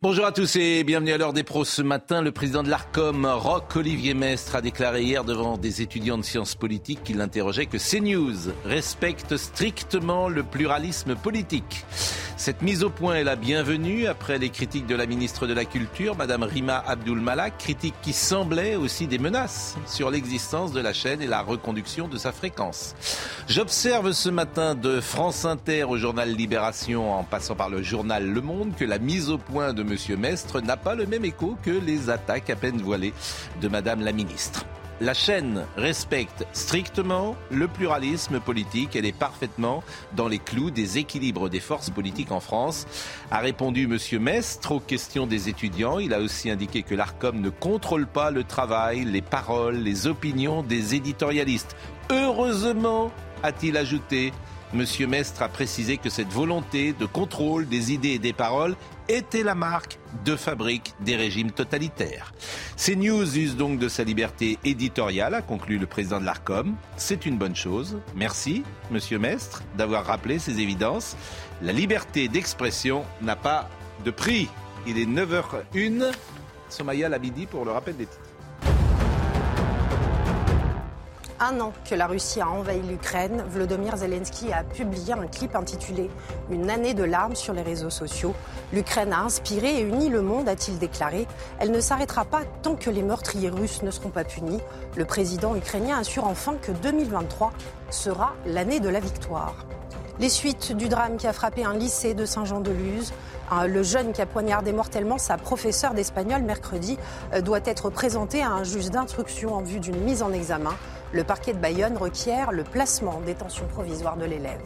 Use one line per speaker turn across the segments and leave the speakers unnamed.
Bonjour à tous et bienvenue à l'heure des pros. Ce matin, le président de l'ARCOM, Roch Olivier Mestre, a déclaré hier devant des étudiants de sciences politiques qu'il interrogeait que CNews respecte strictement le pluralisme politique. Cette mise au point est la bienvenue après les critiques de la ministre de la Culture, Madame Rima Abdul Malak, critiques qui semblaient aussi des menaces sur l'existence de la chaîne et la reconduction de sa fréquence. J'observe ce matin de France Inter au journal Libération en passant par le journal Le Monde que la mise au point de Monsieur Mestre n'a pas le même écho que les attaques à peine voilées de Madame la ministre. La chaîne respecte strictement le pluralisme politique. Elle est parfaitement dans les clous des équilibres des forces politiques en France, a répondu M. Mestre aux questions des étudiants. Il a aussi indiqué que l'ARCOM ne contrôle pas le travail, les paroles, les opinions des éditorialistes. Heureusement, a-t-il ajouté, M. Mestre a précisé que cette volonté de contrôle des idées et des paroles était la marque de fabrique des régimes totalitaires. CNews use donc de sa liberté éditoriale, a conclu le président de l'ARCOM. C'est une bonne chose. Merci, monsieur Mestre, d'avoir rappelé ces évidences. La liberté d'expression n'a pas de prix. Il est 9h01. Somaya Labidi pour le rappel des titres.
Un an que la Russie a envahi l'Ukraine, Volodymyr Zelensky a publié un clip intitulé Une année de larmes sur les réseaux sociaux. L'Ukraine a inspiré et uni le monde, a-t-il déclaré. Elle ne s'arrêtera pas tant que les meurtriers russes ne seront pas punis. Le président ukrainien assure enfin que 2023 sera l'année de la victoire. Les suites du drame qui a frappé un lycée de Saint-Jean-de-Luz. Le jeune qui a poignardé mortellement sa professeure d'espagnol mercredi euh, doit être présenté à un juge d'instruction en vue d'une mise en examen. Le parquet de Bayonne requiert le placement en détention provisoire de l'élève.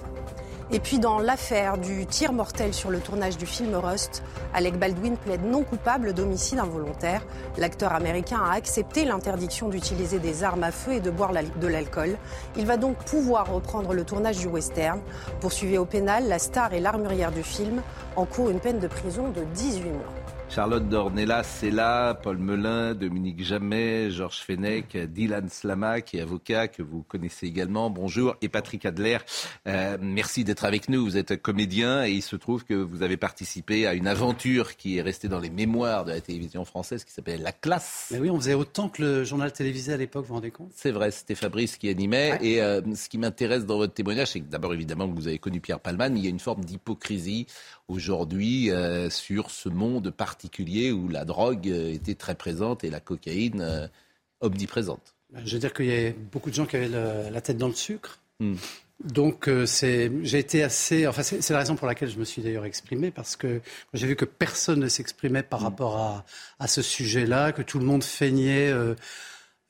Et puis dans l'affaire du tir mortel sur le tournage du film Rust, Alec Baldwin plaide non coupable d'homicide involontaire. L'acteur américain a accepté l'interdiction d'utiliser des armes à feu et de boire de l'alcool. Il va donc pouvoir reprendre le tournage du western. Poursuivi au pénal, la star et l'armurière du film encourent une peine de prison de 18 mois.
Charlotte Dornelas est là, Paul Melun, Dominique Jamais, Georges Fenech, Dylan Slama, qui est avocat, que vous connaissez également. Bonjour. Et Patrick Adler, euh, merci d'être avec nous. Vous êtes comédien et il se trouve que vous avez participé à une aventure qui est restée dans les mémoires de la télévision française qui s'appelle La Classe.
Mais oui, on faisait autant que le journal télévisé à l'époque, vous vous rendez compte?
C'est vrai, c'était Fabrice qui animait. Et euh, ce qui m'intéresse dans votre témoignage, c'est que d'abord, évidemment, que vous avez connu Pierre Palman, il y a une forme d'hypocrisie aujourd'hui euh, sur ce monde particulier où la drogue euh, était très présente et la cocaïne euh, omniprésente.
Je veux dire qu'il y a beaucoup de gens qui avaient la tête dans le sucre. Hmm. Donc j'ai été assez, enfin c'est, la raison pour laquelle je me suis d'ailleurs exprimé parce que j'ai vu que personne ne s'exprimait par hmm. rapport à, à, ce sujet-là, que tout le monde feignait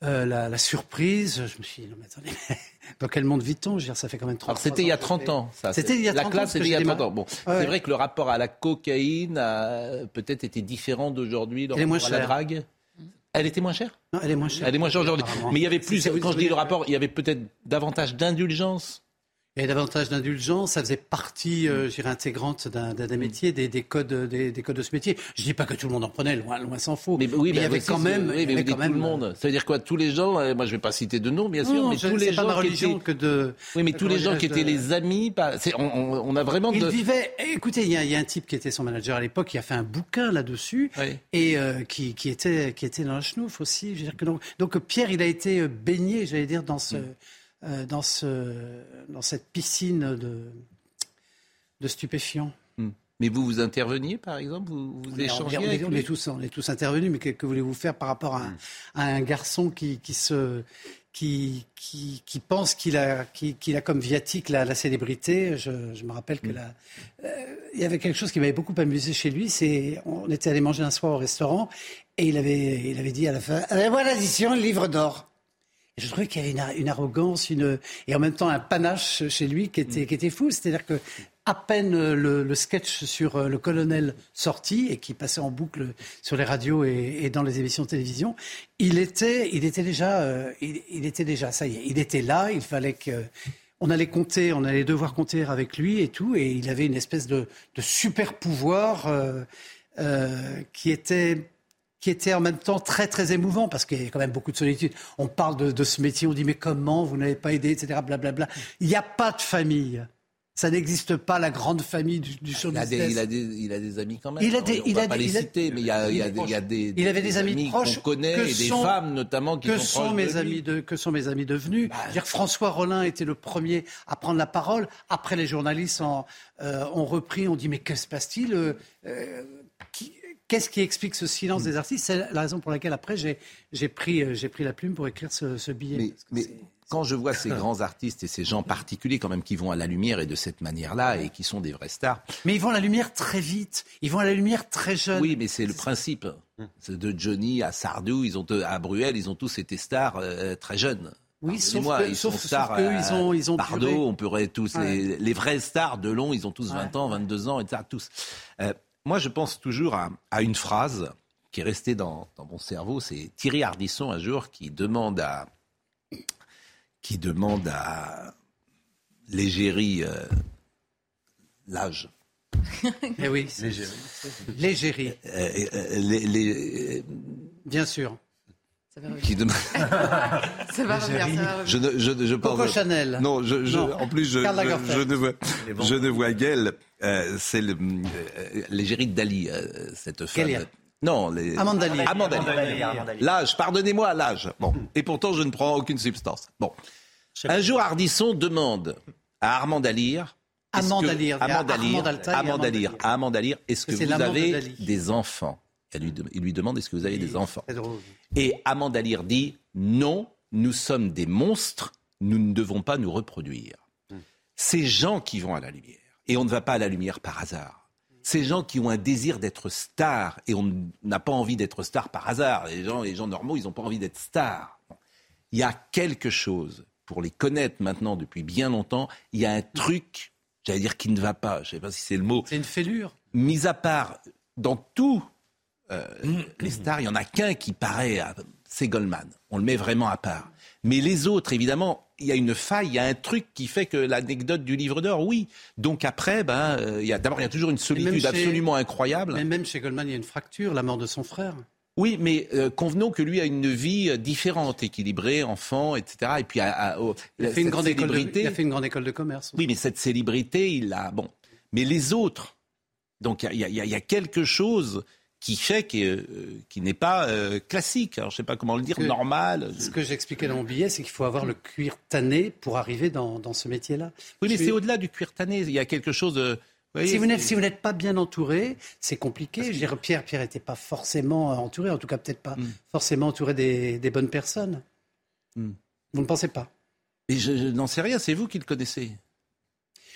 la, la, surprise. Je me suis dit non mais attendez, dans quel monde vit-on? Je veux dire, ça fait quand même 30
ans. c'était il y a 30 ans, ça.
C'était il y a 30
la classe,
c'était
il y a 30 ans. Bon, c'est vrai que le rapport à la cocaïne a peut-être été différent d'aujourd'hui, le rapport à la drague. Elle était moins chère
Non, elle est moins chère.
Elle est moins chère aujourd'hui. Mais il y avait plus, quand je dis le rapport, il y avait peut-être davantage d'indulgence
il y avait davantage d'indulgence, ça faisait partie, euh, je dirais, intégrante d'un, d'un métier, des, des codes, des, des, codes de ce métier. Je dis pas que tout le monde en prenait, loin, loin s'en faut.
Mais, oui,
mais il y avait quand même,
oui, mais quand même tout le monde. Ça veut dire quoi Tous les gens, euh, moi je vais pas citer de nom, bien sûr,
non,
mais tous les gens
ma
religion
que de.
Oui, mais tous les gens qui étaient les amis, c'est, on, on, a vraiment.
Il
de...
vivait. Écoutez, il y, a, il y, a un type qui était son manager à l'époque, qui a fait un bouquin là-dessus
oui.
et euh, qui, qui, était qui était dans la chenouf aussi. Je veux dire que donc, donc Pierre, il a été baigné, j'allais dire, dans ce. Mm. Euh, dans, ce, dans cette piscine de, de stupéfiants.
Hmm. Mais vous, vous interveniez, par exemple? Vous, vous échangez
on, est, on, est, tous, on est tous intervenus, mais que, que voulez-vous faire par rapport à, un, hmm. à un garçon qui, qui, se, qui, qui, qui pense qu'il a, comme viatique la, la célébrité? Je, je, me rappelle que hmm. euh, il y avait quelque chose qui m'avait beaucoup amusé chez lui. C'est, on était allé manger un soir au restaurant et il avait, il avait dit à la fin eh, Voilà l'édition, le livre d'or je trouvais qu'il y avait une, une, arrogance, une, et en même temps un panache chez lui qui était, mm. qui était fou. C'est-à-dire que à peine le, sketch sur le colonel sorti et qui passait en boucle sur les radios et, dans les émissions de télévision, il était, il était déjà, il, était déjà, ça y est, il était là. Il fallait que on allait compter, on allait devoir compter avec lui et tout, et il avait une espèce de, super pouvoir qui était qui était en même temps très très émouvant parce qu'il y a quand même beaucoup de solitude. On parle de, ce métier, on dit mais comment vous n'avez pas aidé, etc. Blablabla. Il n'y a pas de famille. Ça n'existe pas la grande famille du, du show
il a, des, il, a des, il a des amis quand même.
Il a des,
on
il
va
a
pas
des,
les citer, mais il y a, il y a, il y a des,
il avait des, amis, proches
qu'on connaît et des femmes notamment qui
que
sont,
sont mes
de
amis de, que sont mes amis devenus. Bah, dire François Rollin était le premier à prendre la parole. Après, les journalistes en, euh, ont repris, ont dit mais que se passe-t-il euh, euh Qu'est-ce qui explique ce silence des artistes? C'est la raison pour laquelle après j'ai pris, euh, pris la plume pour écrire ce, billet.
Mais, quand je vois ces grands artistes et ces gens particuliers quand même qui vont à la lumière et de cette manière-là et qui sont des vrais stars.
Mais ils vont à la lumière très vite. Ils vont à la lumière très jeunes.
Oui, mais c'est le principe. De Johnny à Sardou, ils ont à Bruel, ils ont tous été stars euh, très jeunes.
Oui, sauf que, ils sont stars. ils ont, ils ont
on pourrait tous les, vrais stars de long, ils ont tous 20 ans, 22 ans, etc. Tous. Euh, moi, je pense toujours à, une phrase qui est restée dans, mon cerveau. C'est Thierry Ardisson un jour qui demande à qui demande à l'égérie euh, l'âge.
Eh oui, l'égérie. Euh,
euh,
Bien sûr.
Ça va revenir. Qui demande...
ça va revenir, ça va revenir. Je,
je, je
Coco Chanel.
Non, je, je, en plus, je, je, ne vois, je ne vois guère euh, c'est euh, l'égérie de Dali, euh, cette femme. Non, les...
Amandali.
Amandali. L'âge, pardonnez-moi, l'âge. Bon, et pourtant je ne prends aucune substance. Bon, un jour Ardisson demande à Armand Dalir.
Amandalir.
Amandalir. Amandalir. Est-ce que vous avez des enfants? Il lui demande est-ce que vous avez des enfants? Et Amandalir dit non, nous sommes des monstres, nous ne devons pas nous reproduire. Ces gens qui vont à la lumière et on ne va pas à la lumière par hasard. Ces gens qui ont un désir d'être stars, et on n'a pas envie d'être star par hasard. Les gens, les gens normaux, ils n'ont pas envie d'être stars. Il y a quelque chose, pour les connaître maintenant depuis bien longtemps, il y a un truc, j'allais dire, qui ne va pas. Je ne sais pas si c'est le mot.
C'est une fêlure.
Mis à part, dans tous euh, les stars, il n'y en a qu'un qui paraît, c'est Goldman. On le met vraiment à part. Mais les autres, évidemment, il y a une faille, il y a un truc qui fait que l'anecdote du livre d'or, oui. Donc après, ben, euh, il y a, d'abord, il y a toujours une solitude absolument incroyable.
Mais même chez Goldman, il y a une fracture, la mort de son frère.
Oui, mais euh, convenons que lui a une vie différente, équilibrée, enfant, etc. Et puis,
il, a fait une grande école de, il a fait une grande école de commerce.
Oui, mais cette célébrité, il a. Bon. Mais les autres, donc il y, y, a quelque chose qui fait euh, qui n'est pas euh, classique. Alors, je ne sais pas comment le dire, normal.
Ce que j'expliquais dans mon billet, c'est qu'il faut avoir le cuir tanné pour arriver dans, dans ce métier-là.
Oui, mais c'est au-delà du cuir tanné. Il y a quelque chose de...
si vous n'êtes si vous n'êtes pas bien entouré, c'est compliqué. Je dire, Pierre Pierre n'était pas forcément entouré, en tout cas peut-être pas hmm. forcément entouré des, des bonnes personnes. Hmm. Vous ne pensez pas?
Et je n'en sais rien. C'est vous qui le connaissez.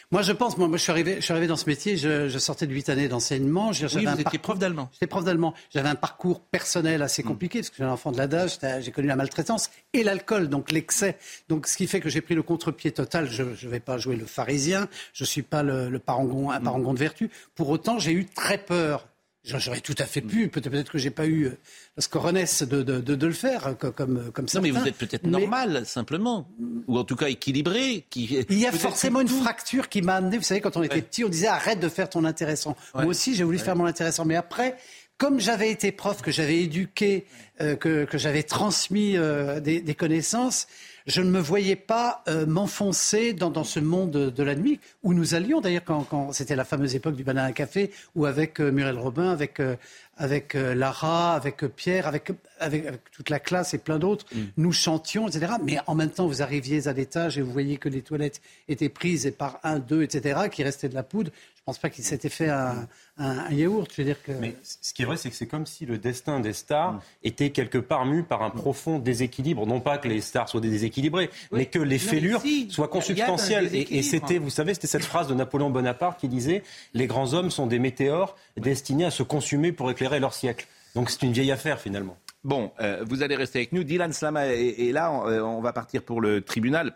Moi, je pense, moi, je, suis arrivé, je suis arrivé dans ce métier, je, je sortais de huit années d'enseignement.
Oui, vous étiez prof d'allemand.
J'étais prof d'allemand. J'avais un parcours personnel assez hmm. compliqué, parce que j'ai un enfant de l'adage, j'ai connu la maltraitance et l'alcool, donc l'excès. Donc, ce qui fait que j'ai pris le contre-pied total. Je ne vais pas jouer le pharisien, je ne suis pas le, le parangon, un hmm. parangon de vertu. Pour autant, j'ai eu très peur J'aurais tout à fait pu. Peut-être peut que j'ai pas eu euh, la scoronesse de, de, de, le faire comme, comme ça.
Non, mais vous êtes peut-être normal, simplement. Ou en tout cas équilibré. Qui,
il y a forcément une fracture qui m'a amené. Vous savez, quand on était petit, on disait arrête de faire ton intéressant. Moi aussi, j'ai voulu faire mon intéressant. Mais après, comme j'avais été prof, que j'avais éduqué, euh, que, que j'avais transmis euh, des, des, connaissances, je ne me voyais pas euh, m'enfoncer dans, dans, ce monde de la nuit où nous allions d'ailleurs quand, quand c'était la fameuse époque du banana café ou avec euh, Muriel Robin, avec euh, avec Lara, avec Pierre, avec, avec, toute la classe et plein d'autres, mm. nous chantions, etc. Mais en même temps, vous arriviez à l'étage et vous voyez que les toilettes étaient prises et par un, deux, etc., qui restait de la poudre pense pas qu'il s'était fait un, un, yaourt. Je veux dire que...
Mais ce qui est vrai, c'est que c'est comme si le destin des stars mm. était quelque part mu par un profond déséquilibre. Non pas que les stars soient déséquilibrées, mais que les fêlures soient consubstantielles. Et, c'était, vous savez, c'était cette phrase de Napoléon Bonaparte qui disait Les grands hommes sont des météores destinés à se consumer pour éclairer leur siècle. Donc c'est une vieille affaire finalement.
Bon, euh, vous allez rester avec nous. Dylan Slama est, là. Euh, on, va partir pour le tribunal.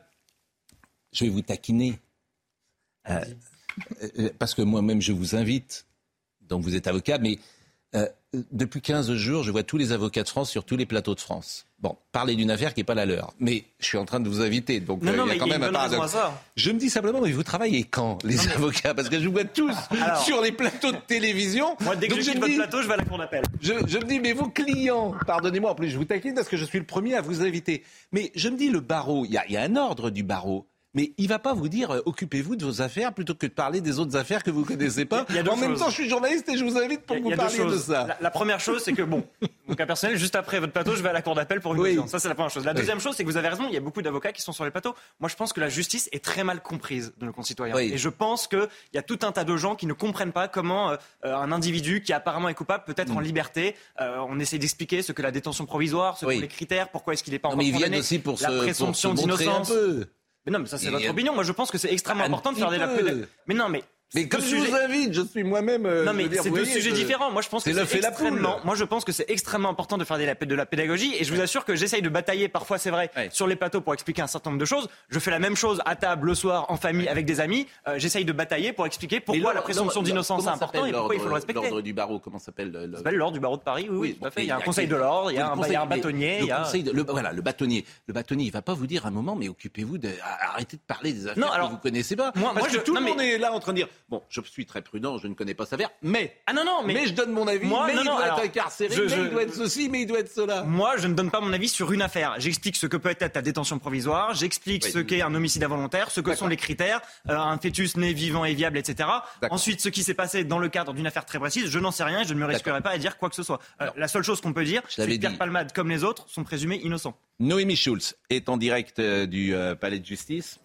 Je vais vous taquiner. Euh, parce que moi-même je vous invite, donc vous êtes avocat, mais depuis 15 jours, je vois tous les avocats de France sur tous les plateaux de France. Bon, parler d'une affaire qui n'est pas la leur. Mais je suis en train de vous inviter, donc
non, euh, il y a quand même un paradoxe.
Je me dis simplement, mais vous travaillez quand, les avocats? Parce que je vous vois tous sur les plateaux de télévision.
Moi, dès que je, quitte votre plateau, je vais à la cour d'appel.
Je, je, me dis, mais vos clients, pardonnez-moi, en plus je vous taquine parce que je suis le premier à vous inviter. Mais je me dis, le barreau, il y, y a un ordre du barreau mais il va pas vous dire euh, occupez-vous de vos affaires plutôt que de parler des autres affaires que vous connaissez pas. en même temps, je suis journaliste et je vous invite pour vous parler de ça.
La, première chose, c'est que bon, mon cas personnel, juste après votre plateau, je vais à la cour d'appel pour une audience. Ça, c'est la première chose. La deuxième chose, c'est que vous avez raison. Il y a beaucoup d'avocats qui sont sur les plateaux. Moi, je pense que la justice est très mal comprise de nos concitoyens. Et je pense qu'il y a tout un tas de gens qui ne comprennent pas comment euh, un individu qui apparemment est coupable peut être en mm. liberté. Euh, on essaie d'expliquer ce que la détention provisoire, ce que les critères, pourquoi est-ce qu'il n'est pas encore
condamné. Mais ils aussi pour la
présomption d'innocence. Mais non, mais ça c'est votre opinion. Moi je pense que c'est extrêmement important de faire des la Mais non, mais
mais comme je vous invite, je suis moi-même. Euh,
non, mais c'est deux sujets différents. Moi, je pense que c'est extrêmement. Moi, je pense que c'est extrêmement important de faire de la pédagogie. Et je vous assure que j'essaye de batailler parfois, c'est vrai, sur les plateaux pour expliquer un certain nombre de choses. Je fais la même chose à table le soir, en famille, avec des amis. Euh, j'essaye de batailler pour expliquer pourquoi la présomption d'innocence est importante et pourquoi il faut le respecter.
L'ordre du barreau, comment s'appelle
le... s'appelle l'ordre du barreau de Paris. Oui, oui, tout à fait. Il y a un conseil de l'ordre, il y a un bâtonnier.
Voilà, le bâtonnier. Le bâtonnier, il va pas vous dire un moment, mais occupez-vous de arrêtez de parler des affaires que vous connaissez pas. Moi, tout le monde est là en train de dire bon, je suis très prudent, je ne connais pas sa affaire, mais
ah non non, mais,
je donne mon avis. Moi, mais il doit être incarcéré, mais il doit être ceci, mais il doit être cela.
Moi, je ne donne pas mon avis sur une affaire. J'explique ce que peut être ta détention provisoire, j'explique ce qu'est un homicide involontaire, ce que sont les critères, euh, un fœtus né vivant et viable, etc. Ensuite, ce qui s'est passé dans le cadre d'une affaire très précise, je n'en sais rien, et je ne me risquerai pas à dire quoi que ce soit. Euh, la seule chose qu'on peut dire, c'est que Pierre Palmade, comme les autres, sont présumés innocents.
Noémie Schulz est en direct euh, du palais de justice,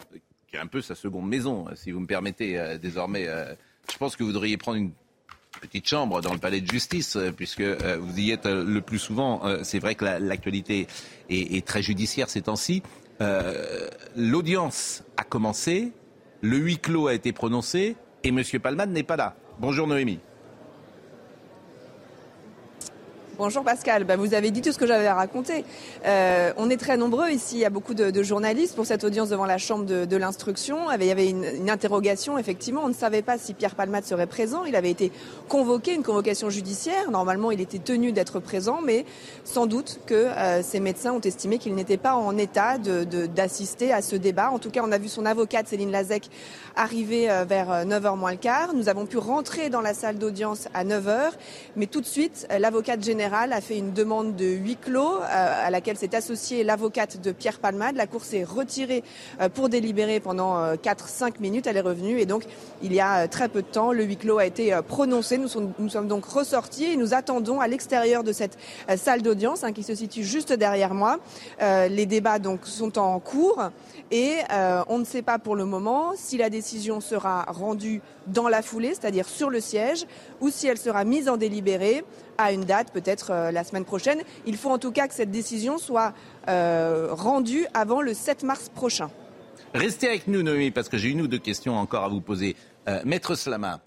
est un peu sa seconde maison, si vous me permettez désormais je pense que vous devriez prendre une petite chambre dans le palais de justice, euh, puisque euh, vous y êtes euh, le plus souvent. C'est vrai que l'actualité est, très judiciaire ces temps-ci. L'audience a commencé, le huis clos a été prononcé, et M. Palman n'est pas là. Bonjour Noémie.
Bonjour Pascal, bah, vous avez dit tout ce que j'avais à raconter. Euh, on est très nombreux ici, il y a beaucoup de, journalistes pour cette audience devant la Chambre de, l'instruction. Il y avait une, interrogation, effectivement, on ne savait pas si Pierre Palmade serait présent. Il avait été convoqué, une convocation judiciaire. Normalement, il était tenu d'être présent, mais sans doute que euh, ces médecins ont estimé qu'il n'était pas en état d'assister à ce débat. En tout cas, on a vu son avocate, Céline Lazec, arriver euh, vers 9h moins le quart. Nous avons pu rentrer dans la salle d'audience à 9h, mais tout de suite, l'avocate générale a fait une demande de huis clos euh, à laquelle s'est associée l'avocate de Pierre Palmade. La Cour s'est retirée euh, pour délibérer pendant 4-5 euh, minutes. Elle est revenue et donc il y a très peu de temps, le huis clos a été prononcé. Nous sommes, donc ressortis et nous attendons à l'extérieur de cette salle d'audience hein, qui se situe juste derrière moi. les débats donc sont en cours et on ne sait pas pour le moment si la décision sera rendue dans la foulée, c'est-à-dire sur le siège, ou si elle sera mise en délibéré à une date, peut-être euh, la semaine prochaine. Il faut en tout cas que cette décision soit euh, rendue avant le 7 mars prochain.
Restez avec nous, Noémie, parce que j'ai une ou deux questions encore à vous poser. Euh, Maître Slama,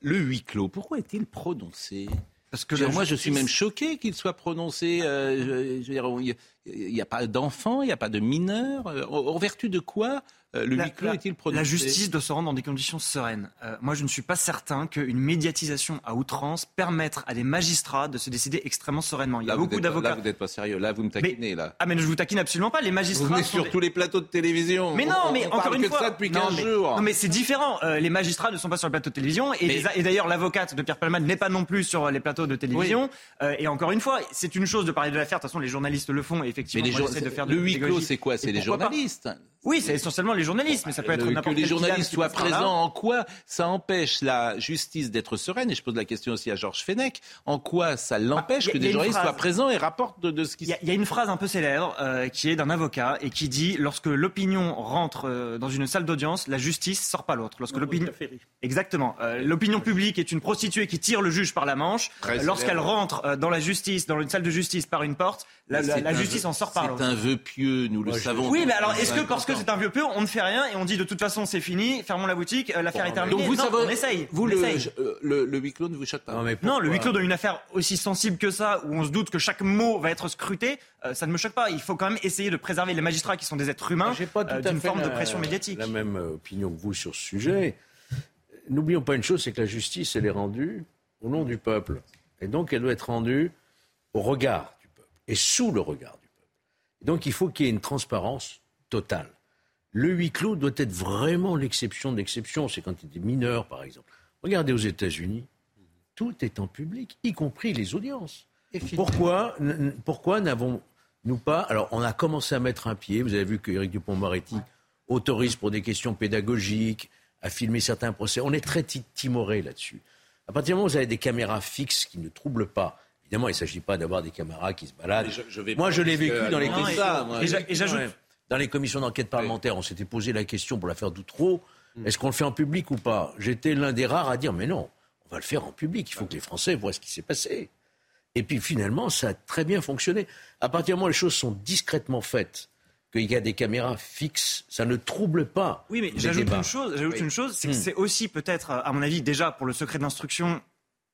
le huis clos, pourquoi est-il prononcé? Parce que moi, je suis même choqué qu'il soit prononcé. il n'y a pas d'enfants, il n'y a pas de mineurs. en vertu de quoi euh, le huis clos est-il prononcé
La justice doit se rendre dans des conditions sereines. Euh, moi, je ne suis pas certain qu'une médiatisation à outrance permette à des magistrats de se décider extrêmement sereinement.
Il y a beaucoup d'avocats. Là, vous n'êtes pas sérieux. Là, vous me taquinez. là.
Ah, mais je vous taquine absolument pas. Les magistrats.
Vous venez sur tous les plateaux de télévision.
Mais non, mais encore une fois.
ça depuis 15
mais,
jours.
Non, mais c'est différent. Euh, les magistrats ne sont pas sur les plateaux de télévision. Et, et d'ailleurs, l'avocate de Pierre Palmade n'est pas non plus sur les plateaux de télévision. et encore une fois, c'est une chose de parler de l'affaire. De toute façon, les journalistes le font. Et effectivement,
mais de faire le huis clos, c'est quoi? C'est les journalistes.
Oui, c'est essentiellement les journalistes, mais ça peut être
que les journalistes soient présents. En quoi ça empêche la justice d'être sereine Et je pose la question aussi à Georges Fenech. En quoi ça l'empêche bah, que des journalistes soient présents et rapportent de, ce qui
se passe Il y a une phrase un peu célèbre euh, qui est d'un avocat et qui dit lorsque l'opinion rentre euh, dans une salle d'audience, la justice sort pas l'autre. Lorsque l'opinion exactement, euh, l'opinion publique est une prostituée qui tire le juge par la manche. Lorsqu'elle rentre dans la justice, dans une salle de justice par une porte, la, justice en sort par l'autre.
C'est un vœu pieux, nous le savons.
Oui, mais alors est-ce que parce que c'est un vieux pieux, on ne fait rien et on dit de toute façon c'est fini, fermons la boutique, euh, l'affaire est terminée.
Donc vous
non,
savez,
on essaye.
Vous, euh, le, le, huis clos ne vous choque pas
Non, le huis clos d'une affaire aussi sensible que ça, où on se doute que chaque mot va être scruté, euh, ça ne me choque pas. Il faut quand même essayer de préserver les magistrats qui sont des êtres humains d'une forme de pression médiatique.
la même opinion que vous sur ce sujet. n'oublions pas une chose, c'est que la justice, elle est rendue au nom du peuple. Et donc, elle doit être rendue au regard du peuple et sous le regard du peuple. donc, il faut qu'il y ait une transparence totale. Le huis clos doit être vraiment l'exception de l'exception. C'est quand il est mineur, par exemple. Regardez aux États-Unis, tout est en public, y compris les audiences. Pourquoi, pourquoi n'avons-nous pas Alors, on a commencé à mettre un pied. Vous avez vu qu'Éric Dupont-Moretti autorise pour des questions pédagogiques à filmer certains procès. On est très timoré là-dessus. À partir du moment où vous avez des caméras fixes qui ne troublent pas, évidemment, il ne s'agit pas d'avoir des caméras qui se baladent. moi, je l'ai vécu dans les commissions. Dans les commissions d'enquête parlementaire, on s'était posé la question pour l'affaire d'Outreau hmm. est-ce qu'on le fait en public ou pas? J'étais l'un des rares à dire mais non, on va le faire en public. Il faut que les Français voient ce qui s'est passé. Et puis finalement, ça a très bien fonctionné. À partir du moment où les choses sont discrètement faites, qu'il y a des caméras fixes, ça ne trouble pas.
Oui, mais j'ajoute une chose, j'ajoute une chose, c'est que hmm. c'est aussi peut-être, à mon avis, déjà pour le secret de l'instruction,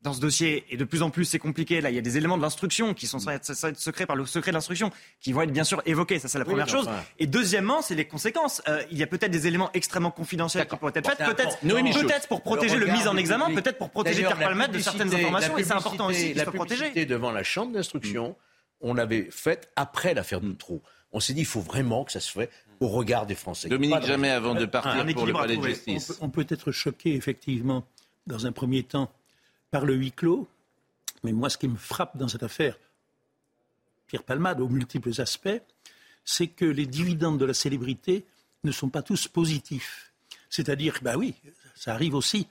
dans ce dossier, et de plus en plus c'est compliqué, là il y a des éléments de l'instruction qui sont secrets par le secret de l'instruction, qui vont être bien sûr évoqués, ça c'est la première chose. Et deuxièmement, c'est les conséquences. Euh, il y a peut-être des éléments extrêmement confidentiels qui pourraient être faits, peut-être peut pour protéger le, mise en examen, peut-être pour protéger Pierre Palmade de certaines informations, et c'est important aussi qu'il soit protégé.
devant la chambre d'instruction, on l'avait faite après l'affaire Doutreau. On s'est dit, il faut vraiment que ça se fait au regard des Français.
Dominique, jamais avant de partir pour le palais de justice.
On peut, être choqué, effectivement, dans un premier temps, par le huis clos. Mais moi, ce qui me frappe dans cette affaire, Pierre Palmade, aux multiples aspects, c'est que les dividendes de la célébrité ne sont pas tous positifs. C'est-à-dire, bah oui, ça arrive aussi.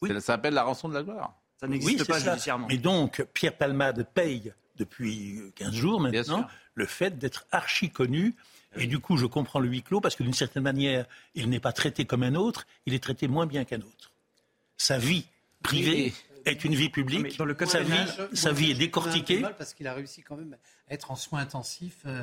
Oui. Ça s'appelle la rançon de la gloire.
Ça n'existe pas judiciairement.
Et donc, Pierre Palmade paye depuis 15 jours maintenant le fait d'être archi connu. Et du coup, je comprends le huis clos parce que d'une certaine manière, il n'est pas traité comme un autre, il est traité moins bien qu'un autre. Sa vie privée est une vie publique. Dans le sa, vie, sa vie est décortiquée.
Parce qu'il a réussi quand même à être en soins intensifs euh,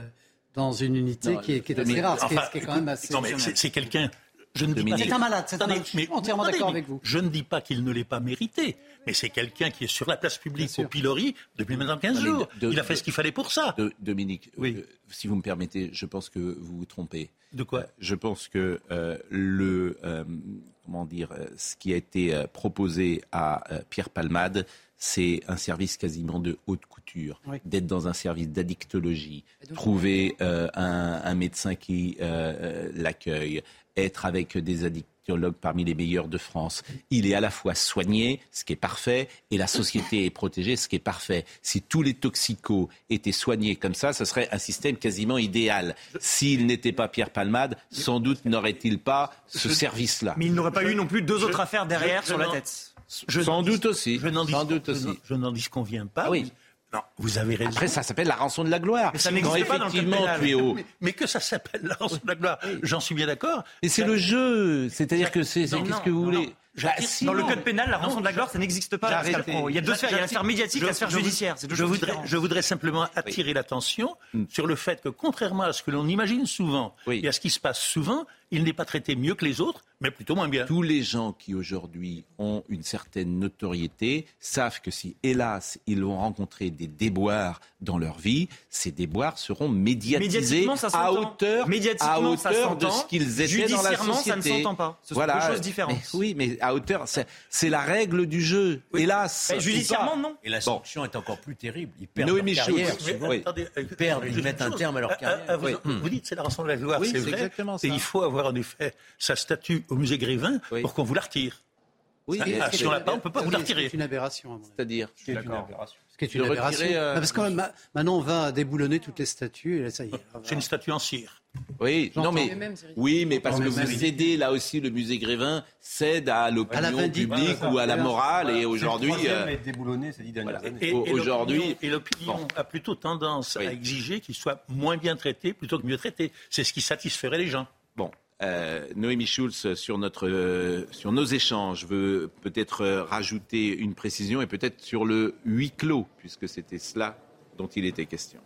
dans une unité qui, est, assez rare, ce, qui est, quand même assez.
Non, mais c'est quelqu'un. Je ne dis pas.
C'est un malade, c'est un malade. Je suis entièrement d'accord avec vous.
Je ne dis pas qu'il ne l'ait pas mérité, mais c'est quelqu'un qui est sur la place publique au pilori depuis maintenant 15 jours. Il a fait ce qu'il fallait pour ça.
Dominique, oui. Euh, si vous me permettez, je pense que vous vous trompez.
De quoi
Je pense que euh, le comment dire, euh, ce qui a été euh, proposé à euh, Pierre Palmade, c'est un service quasiment de haute couture, d'être dans un service d'addictologie, trouver un, médecin qui l'accueille, être avec des addictologues parmi les meilleurs de France. Il est à la fois soigné, ce qui est parfait, et la société est protégée, ce qui est parfait. Si tous les toxicos étaient soignés comme ça, ce serait un système quasiment idéal. S'il n'était pas Pierre Palmade, sans doute n'aurait-il pas ce service-là.
Mais il n'aurait pas eu non plus deux autres affaires derrière sur la tête.
sans doute aussi.
Je n'en dis, qu'on vient pas. Ah oui. Non, vous avez raison.
Après, ça s'appelle la rançon de la gloire.
Mais ça n'existe pas dans le
code
Mais, que ça s'appelle la rançon de la gloire, j'en suis bien d'accord.
Et c'est le jeu. C'est-à-dire que c'est. Qu'est-ce que vous voulez
bah, dans le code pénal, la rançon de la gloire, ça n'existe pas. Il y a deux sphères. Il y a la sphère médiatique et la sphère judiciaire.
Je voudrais, je voudrais simplement attirer l'attention hmm. sur le fait que, contrairement à ce que l'on imagine souvent et à ce qui se passe souvent, il n'est pas traité mieux que les autres, mais plutôt moins bien.
Tous les gens qui aujourd'hui ont une certaine notoriété savent que si, hélas, ils vont rencontrer des déboires dans leur vie, ces déboires seront médiatisés à hauteur, à hauteur de ce qu'ils étaient dans la société.
ça ne s'entend pas. Ce sont deux choses différentes.
oui, mais à hauteur, c'est la règle du jeu. Hélas.
judiciairement, non.
Et la sanction est encore plus terrible. Ils perdent leur carrière. ils perdent, ils mettent un terme à leur carrière.
Vous, dites c'est la rançon de la gloire, c'est vrai. Et il faut avoir en effet sa statue au musée Grévin pour qu'on vous la retire.
Oui, ah, si on l'a pas, on ne peut pas vous la retirer. C'est une aberration.
C'est-à-dire
C'est une aberration. Ce qui est une aberration. Euh, parce que maintenant, on va déboulonner toutes les statues. Et ça y est.
C'est une statue en cire.
Oui, non mais, oui, mais parce que vous cédez là aussi le musée Grévin cède à l'opinion publique ou à la morale et aujourd'hui.
Euh.
Aujourd'hui, et l'opinion a plutôt tendance à exiger qu'il soit moins bien traité plutôt que mieux traité. C'est ce qui satisferait les gens.
Bon, euh, Noémie Schulz, euh, sur nos échanges, veut peut-être euh, rajouter une précision et peut-être sur le huis clos, puisque c'était cela dont il était question.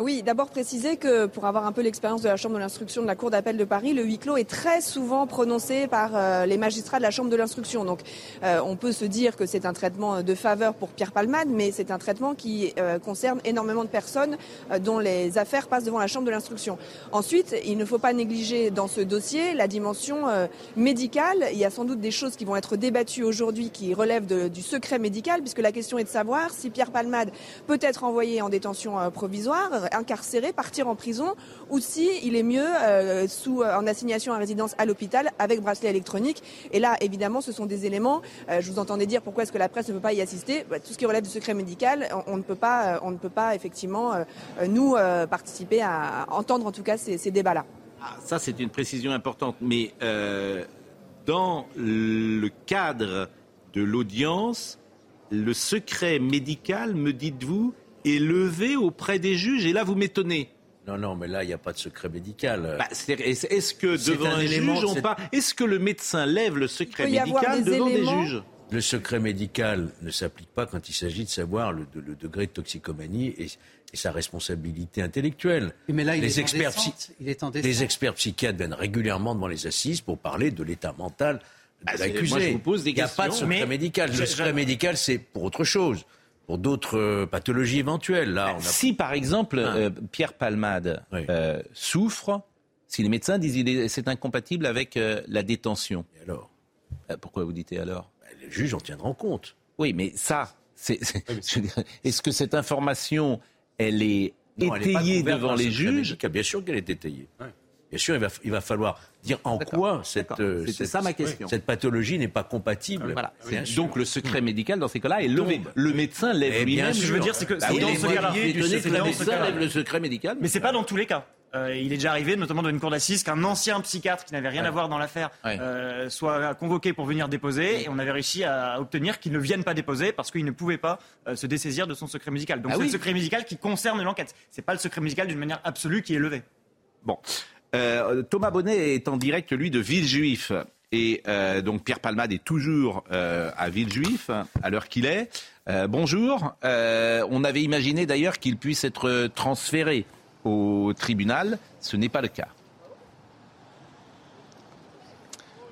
Oui, d'abord préciser que pour avoir un peu l'expérience de la Chambre de l'instruction de la Cour d'appel de Paris, le huis clos est très souvent prononcé par euh, les magistrats de la Chambre de l'instruction. Donc euh, on peut se dire que c'est un traitement de faveur pour Pierre Palmade, mais c'est un traitement qui euh, concerne énormément de personnes dont les affaires passent devant la Chambre de l'instruction. Ensuite, il ne faut pas négliger dans ce dossier la dimension médicale. Il y a sans doute des choses qui vont être débattues aujourd'hui qui relèvent du secret médical, puisque la question est de savoir si Pierre Palmade peut être envoyé en détention provisoire incarcéré, partir en prison, ou si il est mieux euh, sous, euh, en assignation à résidence à l'hôpital avec bracelet électronique. Et là, évidemment, ce sont des éléments. Euh, je vous entendais dire pourquoi est-ce que la presse ne peut pas y assister. Bah, tout ce qui relève du secret médical, on, ne peut pas, on ne peut pas effectivement nous participer à, entendre en tout cas ces, débats-là.
Ah, ça, c'est une précision importante. Mais dans le cadre de l'audience, le secret médical, me dites-vous, est levé auprès des juges. Et là, vous m'étonnez.
Non, non, mais là, il n'y a pas de secret médical.
Bah, est-ce que devant un, juge, on pas Est-ce que le médecin lève le secret médical devant des juges?
Le secret médical ne s'applique pas quand il s'agit de savoir le, degré de toxicomanie et, sa responsabilité intellectuelle.
Mais là, il
les
est
experts,
il est en
les experts psychiatres viennent régulièrement devant les assises pour parler de l'état mental de bah, l'accusé. Il n'y a pas de secret médical. Le secret médical, c'est pour autre chose pour d'autres euh, pathologies éventuelles. Là,
Si par exemple ah. euh, Pierre Palmade euh, souffre, si les médecins disent que c'est incompatible avec la détention.
alors
Pourquoi vous dites alors?
Bah, Les juges en tiendront compte.
Oui, mais ça, est-ce que cette information, elle est étayée devant les juges?
Bien sûr qu'elle est étayée. Bien sûr, il va, il va falloir dire en quoi cette,
euh, ça, ma question.
cette pathologie n'est pas compatible.
Voilà. Donc le secret médical dans ces cas-là est levé. Le médecin lève
eh
lui-même.
Ce que je veux dire, c'est que
bah, dans ce cas-là, le médecin lève le secret médical.
Mais c'est pas dans tous les cas. Euh, il est déjà arrivé, notamment dans une cour d'assises, qu'un ancien psychiatre qui n'avait rien à voir dans l'affaire euh, soit convoqué pour venir déposer, et on avait réussi à obtenir qu'il ne vienne pas déposer parce qu'il ne pouvait pas se dessaisir de son secret médical. Donc ah c'est le secret médical qui concerne l'enquête. C'est pas le secret médical d'une manière absolue qui est levé.
Bon. Euh, Thomas Bonnet est en direct, lui, de Villejuif. Et euh, donc Pierre Palmade est toujours euh, à Villejuif, à l'heure qu'il est. bonjour. on avait imaginé d'ailleurs qu'il puisse être transféré au tribunal. Ce n'est pas le cas.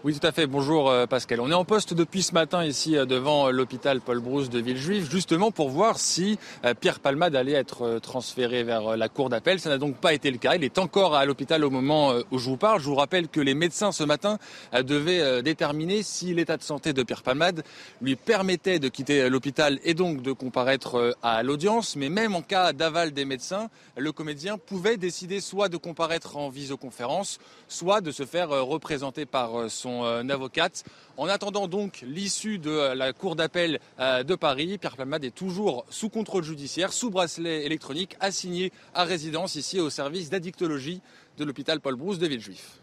Oui, tout à fait. Bonjour euh, Pascal. On est en poste depuis ce matin ici euh, devant euh, l'hôpital Paul Brousse de Villejuif, justement pour voir si Pierre Palmade allait être transféré vers la cour d'appel. Ça n'a donc pas été le cas. Il est encore à l'hôpital au moment où je vous parle. Je vous rappelle que les médecins ce matin devaient déterminer si l'état de santé de Pierre Palmade lui permettait de quitter l'hôpital et donc de comparaître à l'audience. Mais même en cas d'aval des médecins, le comédien pouvait décider soit de comparaître en visioconférence, soit de se faire représenter par son euh, avocate. En attendant donc l'issue de euh, la cour d'appel euh, de Paris, Pierre Palmade est toujours sous contrôle judiciaire, sous bracelet électronique, assigné à résidence ici au service d'addictologie de l'hôpital Paul Brousse de Villejuif.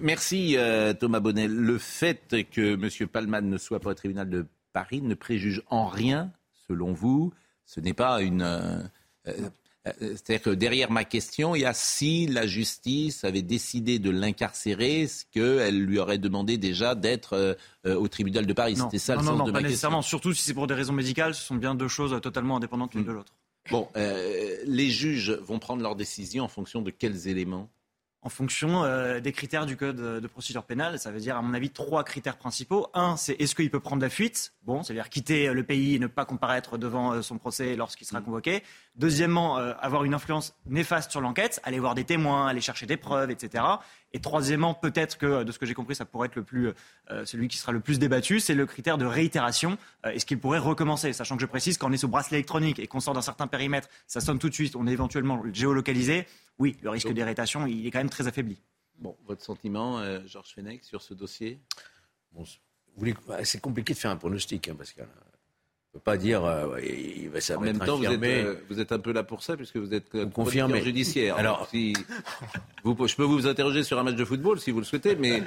merci Thomas Bonnet. Le fait que M. Palmade ne soit pas au tribunal de Paris ne préjuge en rien, selon vous, ce n'est pas une c'est-à-dire que derrière ma question, il y a si la justice avait décidé de l'incarcérer, ce qu'elle lui aurait demandé déjà d'être euh, euh, au tribunal de Paris? C'était ça
le
sens
non,
de
ma
pas
nécessairement. Surtout si c'est pour des raisons médicales, ce sont bien deux choses totalement indépendantes l'une hmm. de l'autre.
Bon, les juges vont prendre leur décision en fonction de quels éléments?
En fonction euh, des critères du code de procédure pénale. Ça veut dire, à mon avis, trois critères principaux. Un, c'est est-ce qu'il peut prendre la fuite? Bon, c'est-à-dire quitter le pays et ne pas comparaître devant euh, son procès lorsqu'il sera mm. convoqué. Deuxièmement, euh, avoir une influence néfaste sur l'enquête, aller voir des témoins, aller chercher des preuves, etc. Et troisièmement, peut-être que, de ce que j'ai compris, ça pourrait être le plus, celui qui sera le plus débattu, c'est le critère de réitération. Est-ce qu'il pourrait recommencer Sachant que je précise, quand on est sous bracelet électronique et qu'on sort d'un certain périmètre, ça sonne tout de suite, on est éventuellement géolocalisé oui, le risque d'irritation, il est quand même très affaibli.
Bon, votre sentiment, euh, Georges Fenech, sur ce dossier?
Bah, C'est compliqué de faire un pronostic, hein, Pascal peut pas dire euh, il va
En même temps, vous êtes, euh, vous êtes, un peu là pour ça, puisque vous êtes
confirmé
judiciaire. Alors, si, vous, je peux vous interroger sur un match de football si vous le souhaitez, mais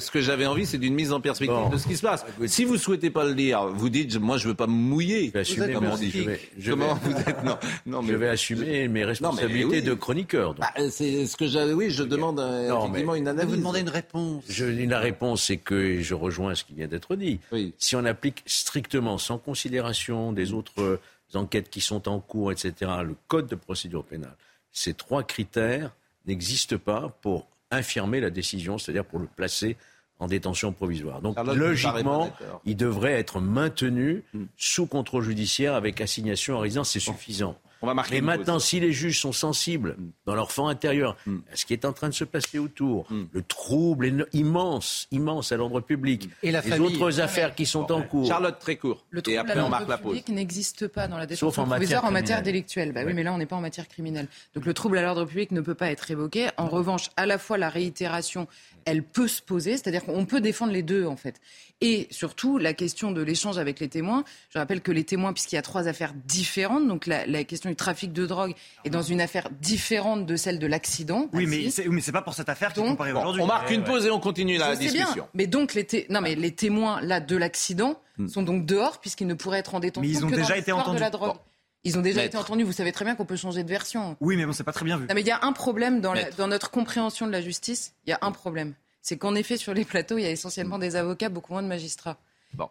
ce que j'avais envie, c'est d'une mise en perspective de ce qui se passe. Si vous souhaitez pas le dire, vous dites, moi, je veux pas me mouiller.
Je vais assumer,
comme on dit.
Je vais, vous êtes? Non, non, mais... je vais assumer mes responsabilités de chroniqueur.
Bah, c'est ce que j'avais. Oui, je demande euh, effectivement une analyse.
Vous demandez une réponse.
Je, la réponse, c'est que je rejoins ce qui vient d'être dit. Si on applique strictement, sans considération des autres euh, enquêtes qui sont en cours, etc., le code de procédure pénale, ces trois critères n'existent pas pour infirmer la décision, c'est-à-dire pour le placer en détention provisoire. Donc logiquement, il devrait être maintenu hmm. sous contrôle judiciaire avec assignation à résidence, c'est suffisant. On va Mais maintenant, si les juges sont sensibles hmm. dans leur fond intérieur hmm. à ce qui est en train de se passer autour, le trouble est immense, immense à l'ordre public, et la les autres affaires qui sont en cours.
Charlotte Trécourt.
Le trouble et après, on marque la pause. n'existe pas dans la détention provisoire en matière délictuelle. Bah oui, mais là, on n'est pas en matière criminelle. Donc le trouble à l'ordre public ne peut pas être évoqué. En revanche, à la fois la réitération elle peut se poser, c'est-à-dire qu'on peut défendre les deux en fait. Et surtout la question de l'échange avec les témoins. Je rappelle que les témoins, puisqu'il y a trois affaires différentes, donc la, question du trafic de drogue est dans une affaire différente de celle de l'accident.
Oui, mais c'est, mais c'est pas pour cette affaire qui compare aujourd'hui.
On marque une pause et on continue la discussion. Bien,
mais donc les, non, mais les témoins là de l'accident hmm. sont donc dehors puisqu'ils ne pourraient être en détention
mais ils ont
que
déjà
dans
été entendus.
de la drogue. Ils ont déjà été entendus. Vous savez très bien qu'on peut changer de version.
Oui, mais bon, c'est pas très bien vu.
Non, mais il y a un problème dans, dans notre compréhension de la justice. Il y a un problème c'est qu'en effet, sur les plateaux, il y a essentiellement des avocats, beaucoup moins de magistrats.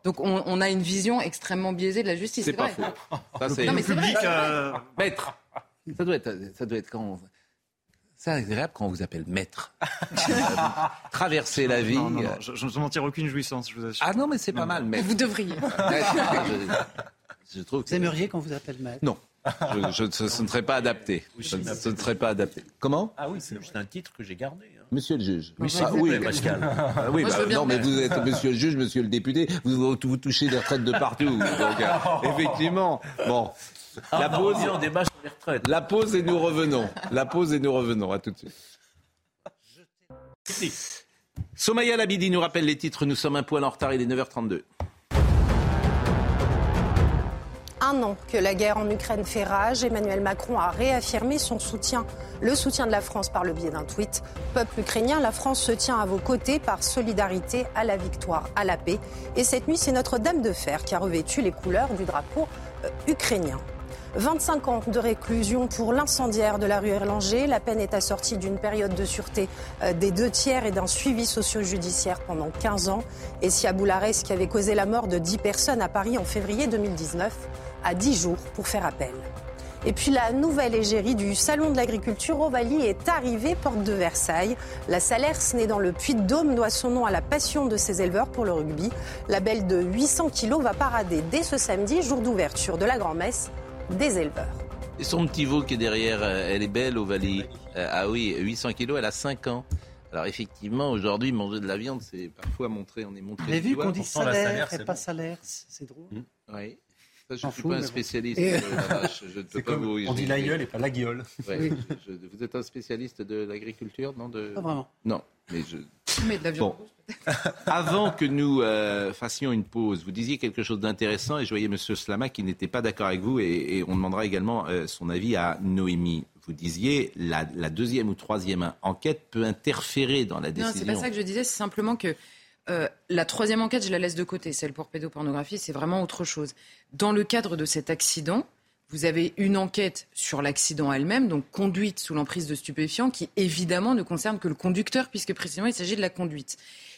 Donc on, a une vision extrêmement biaisée de la justice.
C'est pas faux.
Ça, c'est public. Euh,
maître. Ça doit être, ça doit être quand. C'est agréable quand on vous appelle maître. Traverser la vie.
je n'en tire aucune jouissance, je vous assure.
Ah non, mais c'est pas mal, maître.
Vous devriez.
je, trouve que vous aimeriez qu'on vous appelle maître?
Non. Je, ce, ne serait pas adapté. Ce, ne serait pas adapté. Comment?
Ah oui, c'est juste un titre que j'ai gardé.
Monsieur le juge.
Oui, ah, oui Pascal.
Ah, oui, bah, non, mais vous êtes monsieur le juge, monsieur le député. Vous, vous touchez des retraites de partout. Donc, euh, effectivement. Bon.
La pause, on débat sur les retraites.
La pause et nous revenons. La pause et nous revenons. À tout de suite. Somaya Labidi nous rappelle les titres. Nous sommes un poil en retard. Il est 9h32
un an que la guerre en Ukraine fait rage, Emmanuel Macron a réaffirmé son soutien, le soutien de la France par le biais d'un tweet. Peuple ukrainien, la France se tient à vos côtés par solidarité à la victoire, à la paix. Et cette nuit, c'est Notre-Dame de Fer qui a revêtu les couleurs du drapeau euh, ukrainien. 25 ans de réclusion pour l'incendiaire de la rue Erlanger. La peine est assortie d'une période de sûreté euh, des deux tiers et d'un suivi socio-judiciaire pendant 15 ans. Et si Boulares, qui avait causé la mort de 10 personnes à Paris en février 2019, à 10 jours pour faire appel. Et puis la nouvelle égérie du Salon de l'agriculture Ovalie est arrivée porte de Versailles. La Salers, née dans le Puy-de-Dôme, doit son nom à la passion de ses éleveurs pour le rugby. La belle de 800 kilos va parader dès ce samedi, jour d'ouverture de la grand-messe des éleveurs.
Et son petit veau qui est derrière, euh, elle est belle, Ovalie. Euh, ah oui, 800 kilos, elle a 5 ans. Alors effectivement, aujourd'hui, manger de la viande, c'est parfois montrer, on est montré.
Avez vu qu'on dit salaire et pas salaire, c'est drôle.
Oui je ne suis pas un spécialiste de la vache. Je ne peux pas vous...
On dit la gueule et pas la gueule.
vous êtes un spécialiste de l'agriculture, non de...
Pas vraiment.
Non, mais je.
Mais de la viande
Avant que nous euh, fassions une pause, vous disiez quelque chose d'intéressant et je voyais M. Slama qui n'était pas d'accord avec vous et, on demandera également euh, son avis à Noémie. Vous disiez la, la, deuxième ou troisième enquête peut interférer dans la décision.
Non, c'est pas ça que je disais, c'est simplement que euh, la troisième enquête, je la laisse de côté, celle pour pédopornographie, c'est vraiment autre chose. Dans le cadre de cet accident, vous avez une enquête sur l'accident elle-même, donc conduite sous l'emprise de stupéfiants, qui évidemment ne concerne que le conducteur, puisque précisément il s'agit de la conduite.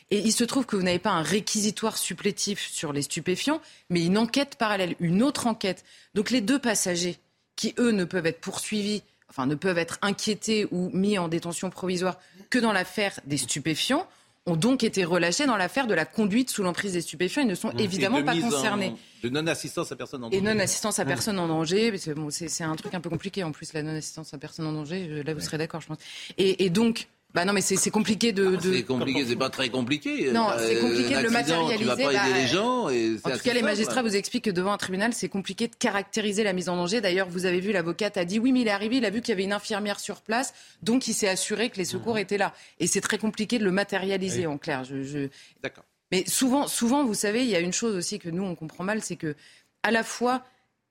Et il se trouve que vous n'avez pas un réquisitoire supplétif sur les stupéfiants, mais une enquête parallèle, une autre enquête. Donc les deux passagers, qui eux ne peuvent être poursuivis, enfin ne peuvent être inquiétés ou mis en détention provisoire que dans l'affaire des stupéfiants, ont donc été relâchés dans l'affaire de la conduite sous l'emprise des stupéfiants. Ils ne sont évidemment pas concernés.
de non-assistance à personne en danger.
Et non-assistance à personne en danger. C'est un truc un peu compliqué en plus, la non-assistance à personne en danger. Là, vous serez d'accord, je pense. et donc, bah non, mais c'est compliqué de.
de... C'est compliqué, c'est pas très compliqué.
Non, c'est compliqué de le matérialiser. Tu
vas pas aider bah, les gens. Et
en tout cas, les magistrats vous expliquent que devant un tribunal, c'est compliqué de caractériser la mise en danger. D'ailleurs, vous avez vu, l'avocate a dit oui, mais il est arrivé, il a vu qu'il y avait une infirmière sur place, donc il s'est assuré que les secours mmh. étaient là. Et c'est très compliqué de le matérialiser en clair. Je, je...
D'accord.
Mais souvent, souvent, vous savez, il y a une chose aussi que nous on comprend mal, c'est que à la fois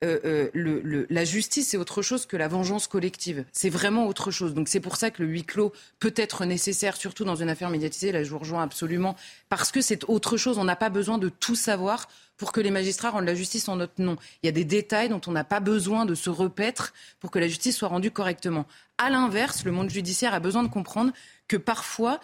euh, euh, le, la justice, c'est autre chose que la vengeance collective. C'est vraiment autre chose. Donc c'est pour ça que le huis clos peut être nécessaire, surtout dans une affaire médiatisée. Là, je vous rejoins absolument. Parce que c'est autre chose. On n'a pas besoin de tout savoir pour que les magistrats rendent la justice en notre nom. Il y a des détails dont on n'a pas besoin de se repaître pour que la justice soit rendue correctement. À l'inverse, le monde judiciaire a besoin de comprendre que parfois,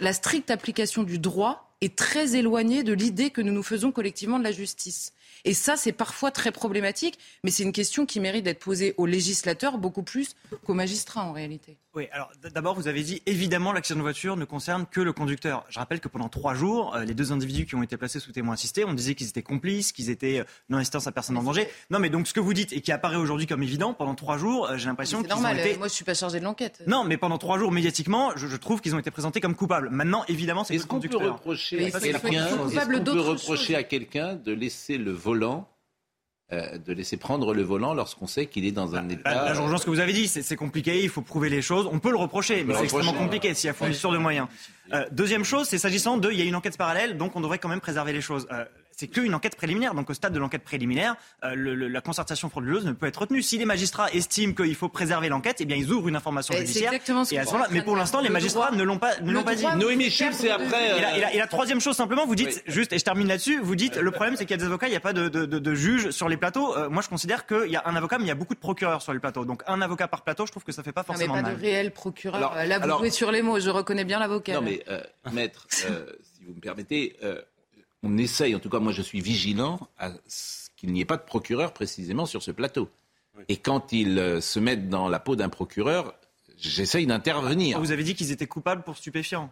la stricte application du droit est très éloigné de l'idée que nous nous faisons collectivement de la justice. Et ça, c'est parfois très problématique, mais c'est une question qui mérite d'être posée aux législateurs beaucoup plus qu'aux magistrats en réalité.
Oui, alors d'abord, vous avez dit évidemment l'accident de voiture ne concerne que le conducteur. Je rappelle que pendant trois jours, euh, les deux individus qui ont été placés sous témoin assisté, on disait qu'ils étaient complices, qu'ils étaient euh, non-assistance à personne en danger. Non, mais donc ce que vous dites et qui apparaît aujourd'hui comme évident, pendant trois jours, euh, j'ai l'impression qu'ils
normal,
ont été.
Moi, je suis pas chargé de l'enquête.
Non, mais pendant trois jours, médiatiquement, je, trouve qu'ils ont été présentés comme coupables. Maintenant, évidemment, c'est
le conducteur. Est-ce qu'on peut reprocher à quelqu'un de laisser le volant euh, de laisser prendre le volant lorsqu'on sait qu'il est dans un
bah,
état.
La, la, ce que vous avez dit, c'est compliqué, il faut prouver les choses. On peut le reprocher, mais c'est extrêmement compliqué s'il y a fourniture de moyens. Euh, deuxième chose, c'est s'agissant de, il y a une enquête parallèle, donc on devrait quand même préserver les choses. Euh, c'est qu'une enquête préliminaire. Donc au stade de l'enquête préliminaire, euh, le, la concertation frauduleuse ne peut être retenue. Si les magistrats estiment qu'il faut préserver l'enquête, eh bien ils ouvrent une information judiciaire.
Exactement ce
et à ce mais pour l'instant, les magistrats ne l'ont pas, ne l'ont pas dit.
Noémie Schulz, c'est après.
Et la, et, la, troisième chose simplement, vous dites juste, et je termine là-dessus, vous dites le problème c'est qu'il y a des avocats, il n'y a pas de, de, de, de juges sur les plateaux. Euh, moi, je considère qu'il y a un avocat, mais il y a beaucoup de procureurs sur les plateaux. Donc un avocat par plateau, je trouve que ça fait pas forcément
non,
mais
pas de réel procureur. là, vous jouez sur les mots. Je reconnais bien l'avocat.
Non, mais euh, maître, si vous me permettez on essaye, en tout cas moi je suis vigilant à ce qu'il n'y ait pas de procureur précisément sur ce plateau. Et quand ils euh, se mettent dans la peau d'un procureur, j'essaye d'intervenir.
Vous avez dit qu'ils étaient coupables pour stupéfiants.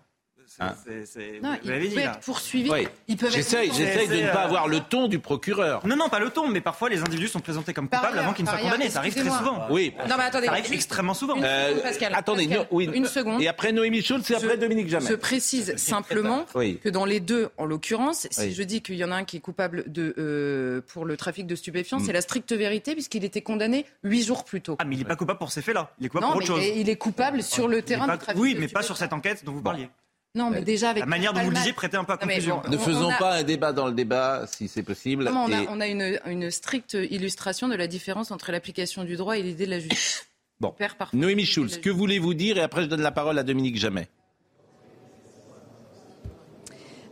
Non, ils peuvent être poursuivis.
J'essaye de ne pas avoir le ton du procureur.
Non, non, pas le ton, mais parfois les individus sont présentés comme coupables avant qu'ils ne soient condamnés. Ça arrive très souvent.
Oui.
Non, mais attendez,
ça arrive extrêmement souvent.
Euh, Pascal, attendez, une seconde.
Et après Noémie Schultz, c'est après Dominique Jamais.
Je précise simplement que dans les deux, en l'occurrence, si je dis qu'il y en a un qui est coupable de, euh, pour le trafic de stupéfiants, mm. c'est la stricte vérité puisqu'il était condamné huit jours plus tôt.
Ah, mais il n'est pas coupable pour ces faits-là. Il est coupable pour autre chose.
Il est coupable sur le terrain
du trafic. Oui, mais pas sur cette enquête dont vous parliez.
Non, mais déjà avec
la manière dont vous le disiez prêtait un peu à confusion.
ne faisons pas un débat dans le débat, si c'est possible.
on, a, une, stricte illustration de la différence entre l'application du droit et l'idée de la justice.
Bon, Noémie Schulz, que voulez-vous dire? Et après, je donne la parole à Dominique Jamais.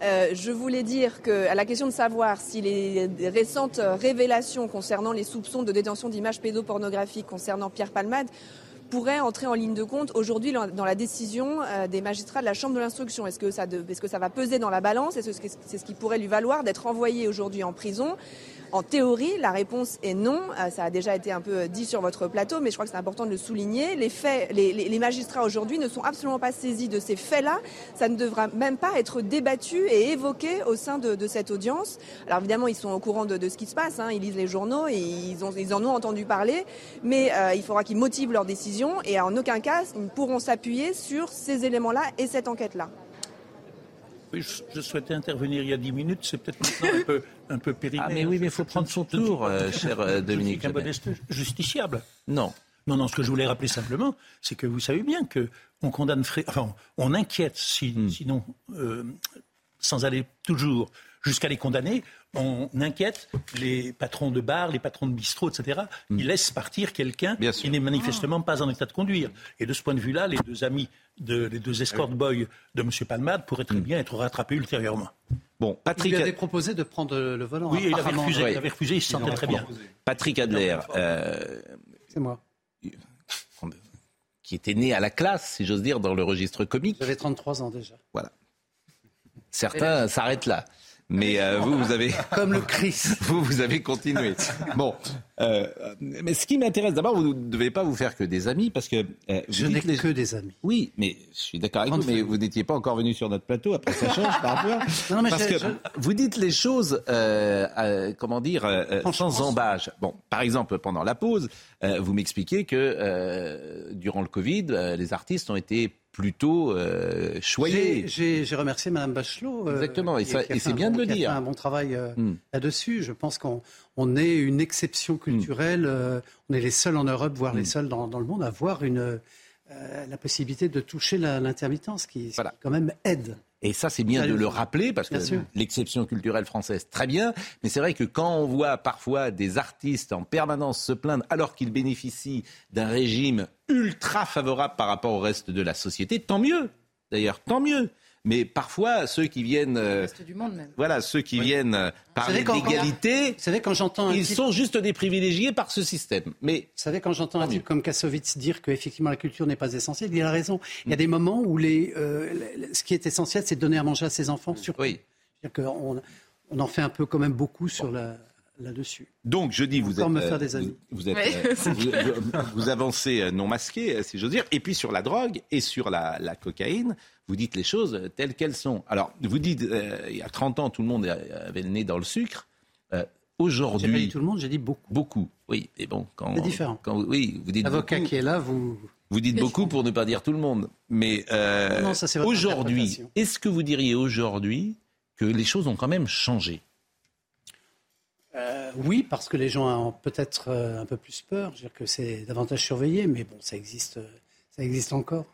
Euh, je voulais dire que, à la question de savoir si les récentes révélations concernant les soupçons de détention d'images pédopornographiques concernant Pierre Palmade pourrait entrer en ligne de compte aujourd'hui dans la décision euh, des magistrats de la Chambre de l'instruction? Est-ce que, ça est-ce que ça va peser dans la balance? Est-ce que c'est ce qui pourrait lui valoir d'être envoyé aujourd'hui en prison? En théorie, la réponse est non. Euh, ça a déjà été un peu dit sur votre plateau, mais je crois que c'est important de le souligner. Les faits, les, magistrats aujourd'hui ne sont absolument pas saisis de ces faits-là. Ça ne devra même pas être débattu et évoqué au sein de, cette audience. Alors évidemment, ils sont au courant de, ce qui se passe. Hein. Ils lisent les journaux et ils, ont, ils en ont entendu parler. Mais euh, il faudra qu'ils motivent leur décision et en aucun cas, ils ne pourront s'appuyer sur ces éléments-là et cette enquête-là.
Oui, je, souhaitais intervenir il y a dix minutes. C'est peut-être maintenant un peu, un peu périmé.
Ah, mais oui, mais il faut prendre son tour, euh, cher euh, Dominique.
un modeste justiciable.
Non.
Non, non, ce que je voulais rappeler simplement, c'est que vous savez bien que on condamne, enfin, on inquiète, si, hmm. sinon, euh, sans aller toujours jusqu'à les condamner, on inquiète les patrons de bars, les patrons de bistrots, etc. Ils hmm. laissent partir quelqu'un qui n'est manifestement pas en état de conduire. Et de ce point de vue-là, les deux amis, de, les deux escort boys de M. Palmade pourraient très hmm. bien être rattrapés ultérieurement.
Bon, Patrick. Il avait proposé de prendre le volant.
Oui, il avait refusé, il avait refusé, il se sentait très bien.
Patrick Adler. Euh,
C'est moi.
Qui était né à la classe, si j'ose dire, dans le registre comique.
J'avais 33 ans déjà.
Voilà. Certains s'arrêtent là. Mais euh, vous, vous avez
comme le Christ.
Vous, vous avez continué. Bon, euh, mais ce qui m'intéresse, d'abord, vous ne devez pas vous faire que des amis, parce que
euh, je n'ai que des amis.
Oui, mais je suis d'accord avec vous, mais vous n'étiez pas encore venu sur notre plateau. Après, ça change parfois. Non, mais parce que vous dites les choses, comment dire, sans embâche. Bon, par exemple, pendant la pause, vous m'expliquez que durant le Covid, les artistes ont été plutôt euh, choyé.
J'ai remercié Mme Bachelot.
Euh, Exactement, et, c'est bien de le dire.
a fait un bon travail euh, hmm. là-dessus. Je pense qu'on on est une exception culturelle. Hmm. on est les seuls en Europe, voire les hmm. seuls dans, le monde, à avoir une, la possibilité de toucher l'intermittence, qui, qui quand même aide.
Et ça, c'est bien de le rappeler, parce que l'exception culturelle française, très bien. Mais c'est vrai que quand on voit parfois des artistes en permanence se plaindre alors qu'ils bénéficient d'un régime ultra favorable par rapport au reste de la société, tant mieux. D'ailleurs, tant mieux. Mais parfois, ceux qui viennent,
du monde même.
voilà, ceux qui viennent euh, parler d'égalité,
vous savez quand j'entends,
ils sont juste des privilégiés par ce système. Mais
vous savez quand j'entends un type comme Kassovitz dire qu'effectivement la culture n'est pas essentielle, il a raison. Il y a des moments où les, euh, ce qui est essentiel, c'est de donner à manger à ses enfants. Sur
oui.
On, on en fait un peu quand même beaucoup sur la là-dessus.
Donc je dis, vous êtes,
me faire des amis.
Vous, êtes, vous, avancez non masqué, si j'ose dire. Et puis sur la drogue et sur la, la cocaïne, vous dites les choses telles qu'elles sont. Alors, vous dites, euh, il y a 30 ans, tout le monde avait le nez dans le sucre. Euh, Aujourd'hui.
J'ai pas dit tout le monde, j'ai dit beaucoup.
Beaucoup, oui. Et bon, quand.
C'est différent.
Quand, oui, vous dites.
L'avocat qui est là, vous.
Vous dites beaucoup pour ne pas dire tout le monde. Mais euh, aujourd'hui, est-ce que vous diriez aujourd'hui que les choses ont quand même changé?
Euh, oui, parce que les gens ont peut-être un peu plus peur. Je veux dire que c'est davantage surveillé, mais bon, ça existe, ça existe encore.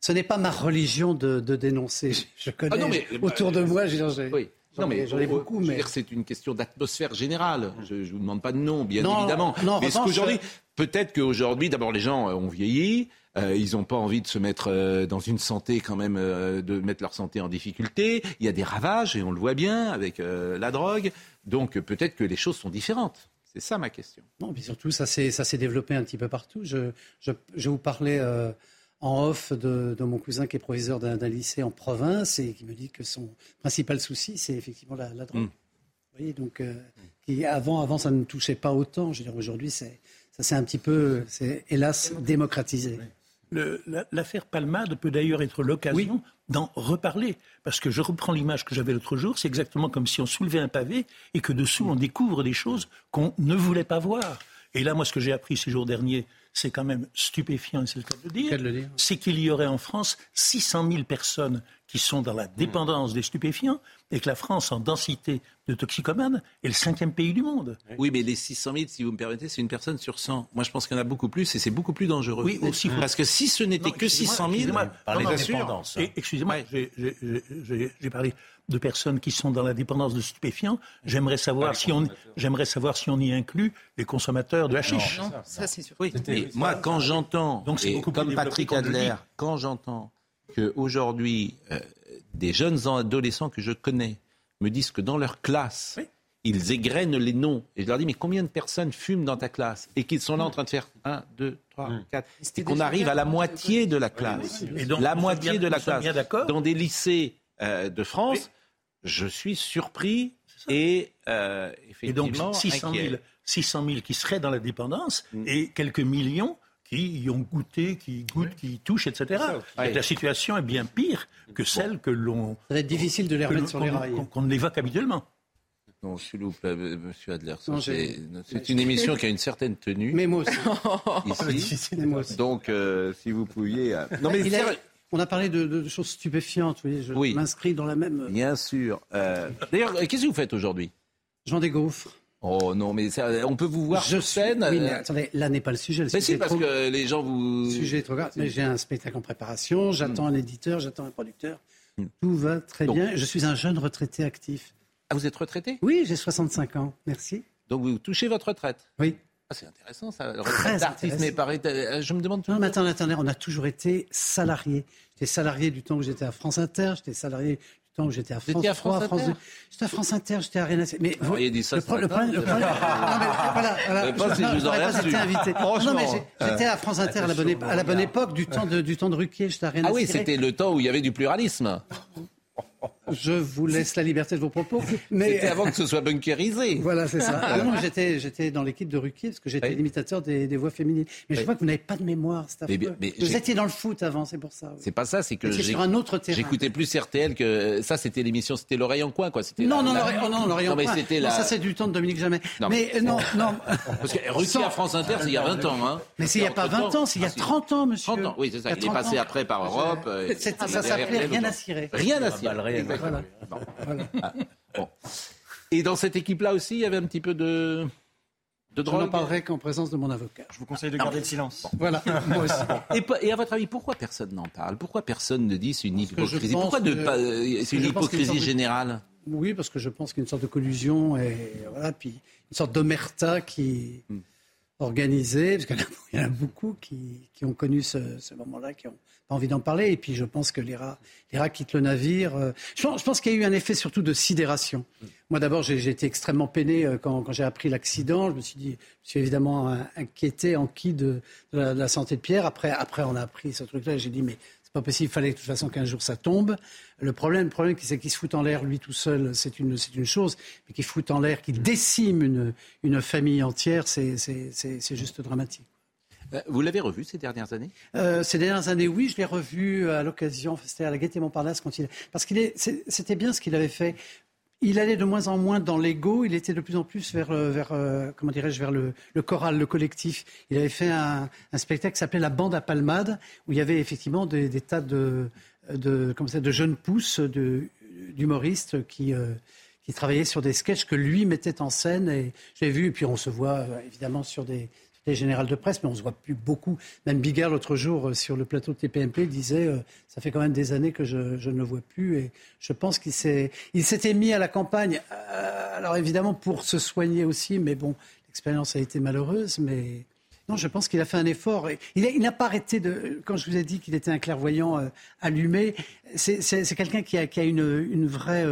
Ce n'est pas ma religion de, dénoncer. Je, connais ah mais, autour de moi, j'ai oui.
Non, mais j'en ai beaucoup. Mais c'est une question d'atmosphère générale. Je ne vous demande pas de nom, bien évidemment. Non, mais ce qu'aujourd'hui, peut-être qu'aujourd'hui, d'abord, les gens ont vieilli. Euh, ils n'ont pas envie de se mettre euh, dans une santé quand même, euh, de mettre leur santé en difficulté. Il y a des ravages et on le voit bien avec la drogue. Donc peut-être que les choses sont différentes. C'est ça ma question.
Non, mais surtout ça s'est ça s'est développé un petit peu partout. Je je, je vous parlais en off de, mon cousin qui est proviseur d'un lycée en province et qui me dit que son principal souci, c'est effectivement la, drogue. Mm. Vous voyez, donc, euh, avant, avant, ça ne touchait pas autant. Je veux dire, aujourd'hui, ça s'est un petit peu, c'est hélas, démocratisé.
L'affaire Palmade peut d'ailleurs être l'occasion d'en reparler. Parce que je reprends l'image que j'avais l'autre jour, c'est exactement comme si on soulevait un pavé et que dessous on découvre des choses qu'on ne voulait pas voir. Et là, moi, ce que j'ai appris ces jours derniers, c'est quand même stupéfiant, c'est le cas de le dire, c'est qu'il y aurait en France 600 000 personnes qui sont dans la dépendance des stupéfiants et que la France, en densité de toxicomanes, est le cinquième pays du monde.
Oui, mais les 600 000, si vous me permettez, c'est une personne sur 100. Moi, je pense qu'il y en a beaucoup plus et c'est beaucoup plus dangereux.
Oui, aussi.
Parce que si ce n'était que 600 000,
par les Excusez-moi, j'ai parlé de personnes qui sont dans la dépendance de stupéfiants. J'aimerais savoir, si on, j'aimerais savoir si on y inclut les consommateurs de hashish.
Non, ça, c'est sûr.
Oui, moi, quand j'entends, comme Patrick Adler, quand j'entends qu'aujourd'hui, euh, des jeunes adolescents que je connais me disent que dans leur classe, ils égrènent les noms. Et je leur dis, mais combien de personnes fument dans ta classe Et qu'ils sont là en train de faire 1, 2, 3, 4. Et qu'on arrive à la moitié de la classe. Et donc, la moitié de la classe. Dans des lycées euh, de France, je suis surpris et euh, effectivement
et donc 600 000, 600 000 qui seraient dans la dépendance mm. et quelques millions qui y ont goûté, qui goûtent, qui touchent, etc. La situation est bien pire que celle que l'on...
Ça va être difficile de les remettre sur les rails.
Qu'on évoque habituellement.
Non, s'il vous plaît, monsieur Adler, c'est une émission qui a une certaine tenue.
Mais moi aussi.
Ici. Donc, euh, si vous pouviez... Euh, non, mais
on a parlé de, choses stupéfiantes. Oui, je m'inscris dans la même.
Bien sûr. Euh, d'ailleurs, qu'est-ce que vous faites aujourd'hui?
Je vends des gaufres.
Oh non, mais on peut vous voir
je
sur scène.
Oui, mais attendez, là n'est pas le sujet. Le
mais si, parce que les gens vous.
Le sujet est trop grave. Mais j'ai un spectacle en préparation. J'attends un éditeur, j'attends un producteur. Hmm. Tout va très bien. Je suis un jeune retraité actif.
Ah, vous êtes retraité?
Oui, j'ai 65 ans. Merci.
Donc vous touchez votre retraite?
Oui.
Ah, c'est intéressant ça. Très artiste, mais pareil, euh, je me demande.
Non, mais attendez, attendez, on a toujours été salariés. J'étais salarié du temps où j'étais à France Inter, j'étais salarié du temps où j'étais à France,
à France 3, France 2.
J'étais à France Inter, j'étais à Rien
Mais vous, voyez dit ça. Le,
problème, le problème, non, mais voilà, voilà.
Pas si je vous aurais
pas été invité. Non, mais j'étais à France Inter à la bonne, à la bonne époque du temps de, du temps de Ruquier, j'étais à Rien
Ah oui, c'était le temps où il y avait du pluralisme.
Je vous laisse la liberté de vos propos.
Mais... C'était avant que ce soit bunkerisé.
Voilà, c'est ça. Ah non, j'étais, j'étais dans l'équipe de Ruquier parce que j'étais l'imitateur des, voix féminines. Mais je vois que vous n'avez pas de mémoire, c'est mais, Vous étiez dans le foot avant, c'est pour ça.
C'est pas ça, c'est que
sur un autre terrain.
J'écoutais plus RTL que ça. C'était l'émission, c'était l'oreille en coin, quoi.
C'était non, non, non, l'oreille en coin. C'était Ça, c'est du temps de Dominique Jamais. mais, non, non.
Parce que Ruquier à France Inter, c'est il y a 20 ans, hein.
Mais c'est il n'y a pas 20 ans, c'est il y a 30 ans, monsieur.
30 ans, oui, c'est ça. Il est passé après par Europe.
Ça s'appelait Rien à cirer.
Rien à cirer. Ah, Et dans cette équipe-là aussi, il y avait un petit peu de, de drogue.
Je n'en parlerai qu'en présence de mon avocat.
Je vous conseille de garder le silence.
Voilà, moi aussi.
Et, à votre avis, pourquoi personne n'en parle? Pourquoi personne ne dit c'est une hypocrisie? Pourquoi c'est une hypocrisie générale?
Oui, parce que je pense qu'il y a une sorte de collusion et voilà, puis une sorte d'omerta qui. Hmm. Organisé, parce qu'il y en a beaucoup qui, ont connu ce, moment-là, qui ont pas envie d'en parler. Et puis je pense que les rats, quittent le navire. Euh, je pense, qu'il y a eu un effet surtout de sidération. Moi d'abord, j'ai été extrêmement peiné euh, quand, j'ai appris l'accident. Je me suis dit, je suis évidemment inquiété, enquis de, de, la, de la santé de Pierre. Après, après, on a appris ce truc-là. J'ai dit, mais c'est pas possible. Il fallait de toute façon qu'un jour ça tombe. Le problème, le problème, c'est qu'il se fout en l'air lui tout seul, c'est une, c'est une chose, mais qu'il fout en l'air, qu'il décime une, une famille entière, c'est, c'est, c'est, juste dramatique.
Euh, vous l'avez revu ces dernières années?
Euh, Ces dernières années, oui, je l'ai revu à l'occasion, c'était à la Gaîté Montparnasse quand il, parce qu'il est, c'était bien ce qu'il avait fait il allait de moins en moins dans l'ego, il était de plus en plus vers, euh, vers euh, comment dirais-je, vers le, choral, le collectif. Il avait fait un, spectacle qui s'appelait La Bande à Palmade, où il y avait effectivement des, tas de, de, de jeunes pousses d'humoristes qui, euh, qui travaillaient sur des sketchs que lui mettait en scène. Et j'ai vu, et puis on se voit évidemment sur des, les générales de presse, mais on ne se voit plus beaucoup. Même Bigard, l'autre jour, euh, sur le plateau de TPMP, disait euh, Ça fait quand même des années que je, ne le vois plus. Et je pense qu'il s'était mis à la campagne, euh, alors évidemment pour se soigner aussi, mais bon, l'expérience a été malheureuse. Mais non, je pense qu'il a fait un effort. Il n'a pas arrêté de. Quand je vous ai dit qu'il était un clairvoyant allumé, c'est quelqu'un qui a, une, vraie.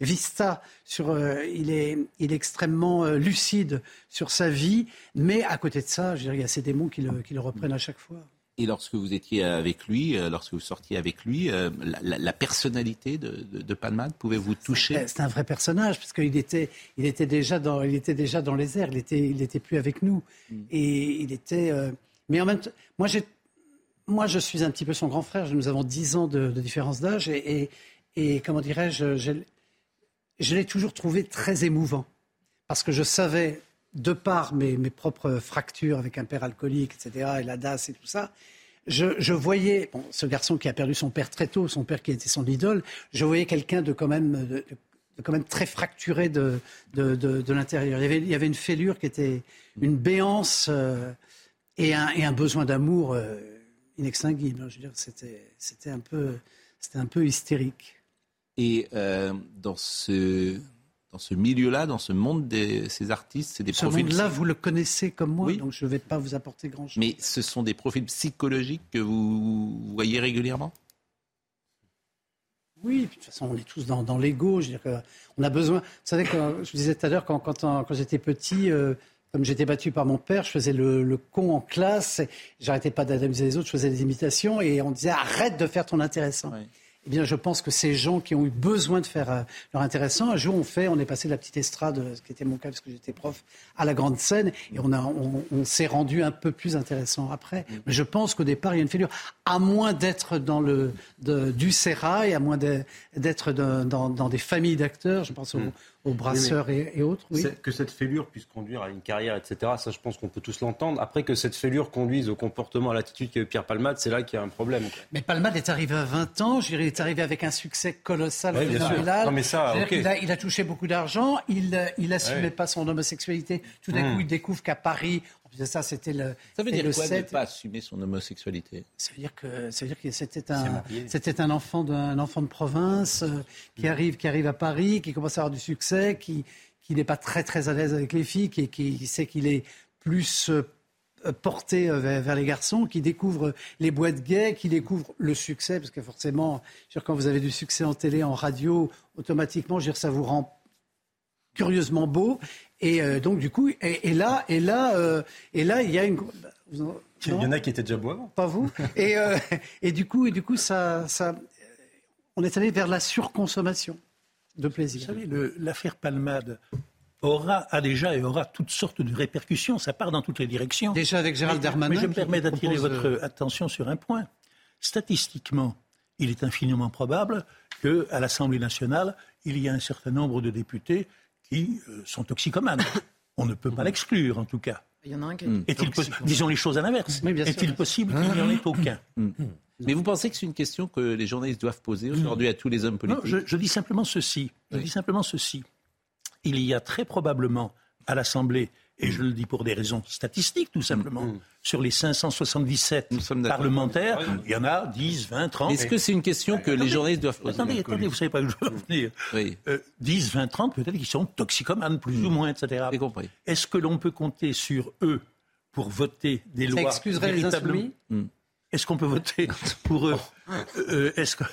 Vista sur, euh, il, est, il est extrêmement euh, lucide sur sa vie, mais à côté de ça, je dirais, il y a ces démons qui le, qui le reprennent à chaque fois.
Et lorsque vous étiez avec lui, euh, lorsque vous sortiez avec lui, la, personnalité de, de, Palmade pouvait vous toucher
C'est un vrai personnage, parce qu'il était, il était, déjà dans, il était déjà dans les airs, il n'était il était plus avec nous. Mm. Et il était. mais en même temps, moi, je suis un petit peu son grand frère, nous avons 10 ans de, différence d'âge, et, et, et, comment dirais-je, je l'ai toujours trouvé très émouvant. Parce que je savais, de par mes, propres fractures avec un père alcoolique, etc., et la DAS et tout ça, je, voyais, ce garçon qui a perdu son père très tôt, son père qui était son idole, je voyais quelqu'un de quand même, très fracturé de, l'intérieur. Il, y avait une fêlure qui était une béance euh, et, un, besoin d'amour euh, inextinguible. Je veux dire, c'était un peu hystérique.
Et euh, dans ce, dans ce milieu-là, dans ce monde de ces artistes, c'est des
ce
profils.
monde-là, vous le connaissez comme moi, donc je ne vais pas vous apporter grand-chose.
Mais ce sont des profils psychologiques que vous voyez régulièrement?
Oui, de toute façon, on est tous dans, dans l'ego. On a besoin. Vous savez, quand, je vous disais tout à l'heure, quand, quand, quand j'étais petit, euh, comme j'étais battu par mon père, je faisais le, le con en classe. J'arrêtais pas d'amuser les autres, je faisais des imitations et on disait arrête de faire ton intéressant. Eh bien, je pense que ces gens qui ont eu besoin de faire euh, leur intéressant, un jour, on fait, on est passé de la petite estrade, ce qui était mon cas parce que j'étais prof, à la grande scène, et on, a, on, s'est rendu un peu plus intéressant après. Mm. Mais je pense qu'au départ, il y a une figure, à moins d'être dans le du sérail, à moins d'être dans, dans, des familles d'acteurs, je pense aux, mm aux brasseurs et, autres. Oui.
Que cette fêlure puisse conduire à une carrière, etc., ça je pense qu'on peut tous l'entendre. Après que cette fêlure conduise au comportement, à l'attitude qu'a eu Pierre Palmade, c'est là qu'il y a un problème.
Mais Palmade est arrivé à 20 ans, il est arrivé avec un succès colossal oui,
Non, mais ça,
il, a, touché beaucoup d'argent, il n'assumait pas son homosexualité. Tout d'un hmm. coup, il découvre qu'à Paris, ça, c'était le.
Ça veut dire le quoi ne pas assumer son homosexualité?
Ça veut dire que ça veut dire que c'était un c'était un enfant d'un enfant de province euh, qui mm. arrive qui arrive à Paris, qui commence à avoir du succès, qui qui n'est pas très très à l'aise avec les filles, qui, qui sait qu'il est plus euh, porté euh, vers, les garçons, qui découvre les boîtes gays, qui découvre le succès, parce que forcément, quand vous avez du succès en télé, en radio, automatiquement, ça vous rend curieusement beau. Et euh, donc, du coup, et, là, et là, euh, et là, il y a une.
il y en a qui étaient déjà beaux
Pas vous. et, euh, et du coup, et du coup, ça, ça, on est allé vers la surconsommation de plaisir.
Vous savez, l'affaire Palmade aura, a déjà et aura toutes sortes de répercussions. Ça part dans toutes les directions.
Déjà avec Gérald Darmanin.
Mais je me permets d'attirer votre attention sur un point. Statistiquement, il est infiniment probable qu'à l'Assemblée nationale, il y a un certain nombre de députés qui euh, sont toxicomanes. On ne peut pas l'exclure, en tout cas.
Il y en a un qui
est Disons les choses à l'inverse. Est-il possible qu'il n'y en ait aucun mm.
Mais vous pensez que c'est une question que les journalistes doivent poser aujourd'hui à tous les hommes politiques
non, je, dis simplement ceci. Je dis simplement ceci. Il y a très probablement à l'Assemblée et je le dis pour des raisons statistiques tout simplement, mm, mm. sur les 577 parlementaires, il y en a 10, 20, 30.
Est-ce que c'est une question que les journalistes doivent poser
Attendez, attendez, vous savez pas où je veux venir. 10, 20, 30, peut-être qu'ils sont toxicomanes, plus ou moins, etc.
compris.
Est-ce que l'on peut compter sur eux pour voter des lois.
Ça excuserait les insoumis?
Hmm. Est-ce qu'on peut voter pour eux
euh, est-ce que...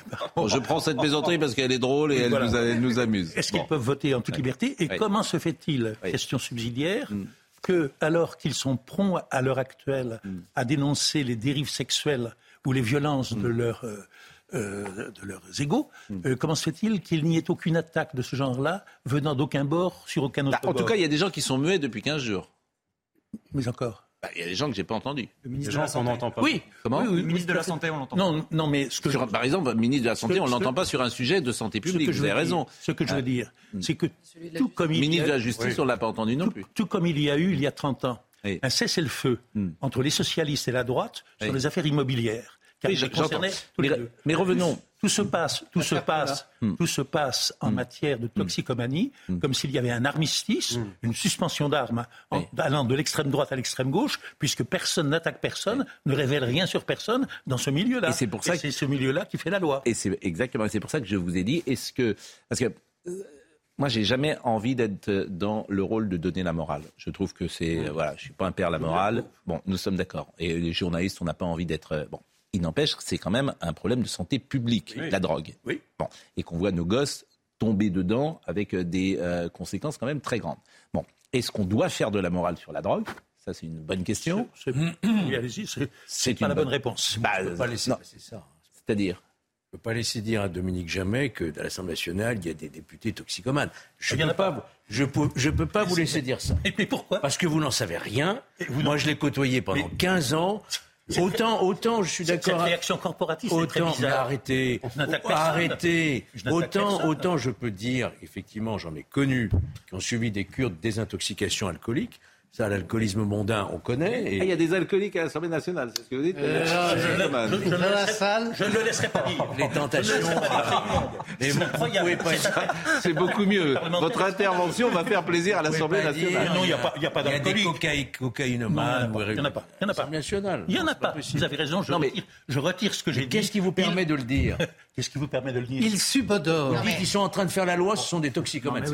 Je prends cette plaisanterie parce qu'elle est drôle et elle, nous, amuse.
Est-ce qu'ils peuvent voter en toute liberté Et comment se fait-il, question subsidiaire, hmm. que alors qu'ils sont prompts à l'heure actuelle hmm. à dénoncer les dérives sexuelles ou les violences de leur euh, euh, de leurs égaux. Euh, comment se fait-il qu'il n'y ait aucune attaque de ce genre-là venant d'aucun bord sur aucun autre
bah,
bord
En tout cas, il y a des gens qui sont muets depuis 15 jours.
Mais encore
bah, il y a des gens que j'ai pas entendus.
Le ministre de la Santé.
n'entend pas.
Oui.
Comment
Le ministre de la Santé, on l'entend. Non,
non, mais ce que
par exemple, le ministre de la Santé, on l'entend pas sur un sujet de santé publique. Vous avez raison.
ce que je veux ah. dire, hmm. c'est que tout comme
il ministre de la Justice, on l'a pas entendu non plus.
Tout comme il y a eu il y a 30 ans un cessez-le-feu hmm. entre les socialistes et la droite sur les affaires immobilières.
Oui, mais, mais, revenons.
Tout se passe, tout se passe, hmm. tout se passe en hmm. matière de toxicomanie, hmm. comme s'il y avait un armistice, une suspension d'armes allant de l'extrême droite à l'extrême gauche, puisque personne n'attaque personne, ne révèle rien sur personne dans ce milieu-là.
Et c'est pour ça
que c'est ce milieu-là qui fait la loi.
Et c'est exactement, c'est pour ça que je vous ai dit, est-ce que parce que euh, moi, j'ai jamais envie d'être dans le rôle de donner la morale. Je trouve que c'est voilà, je suis pas un père la morale. Bon, nous sommes d'accord. Et les journalistes, on n'a pas envie d'être euh, bon. Il n'empêche que c'est quand même un problème de santé publique, la drogue.
Oui.
Bon. Et qu'on voit nos gosses tomber dedans avec euh, des euh, conséquences quand même très grandes. Bon. Est-ce qu'on doit faire de la morale sur la drogue? Ça, c'est une bonne question.
C'est pas la bonne, réponse.
Bah, pas laisser passer ça.
C'est-à-dire?
Ne peut pas laisser dire à Dominique Jamais que dans l'Assemblée nationale, il y a des députés toxicomanes. Je ne peux, pas, je peux, je peux pas vous laisser dire ça.
Mais pourquoi?
Parce que vous n'en savez rien. Moi, je l'ai côtoyé pendant 15 ans. Autant, autant, je suis d'accord.
Cette réaction corporatiste,
autant,
très bizarre.
arrêtez, arrêtez. Autant, autant, je peux dire, effectivement, j'en ai connu qui ont suivi des cures de désintoxication alcoolique. Ça, l'alcoolisme mondain, on connaît.
Et... Ah, il y a des alcooliques à l'Assemblée nationale, c'est ce que vous dites
euh, je, je, je, ne le laisserai pas dire.
Les tentations.
Mais vous pouvez pas
C'est beaucoup mieux. Votre intervention va faire plaisir à l'Assemblée nationale.
Non, il n'y a pas, il y a pas d'alcoolique.
Il y a des cocaïnomanes.
Il n'y en a pas. Il n'y en a pas. Il n'y en a pas. Vous avez raison. Je, retire, je retire ce que j'ai dit.
Qu'est-ce qui vous permet de le dire?
Qu'est-ce qui vous permet de le dire
Il subodore.
Il dit qu'ils sont en train de faire la loi, ce sont des toxicomanes.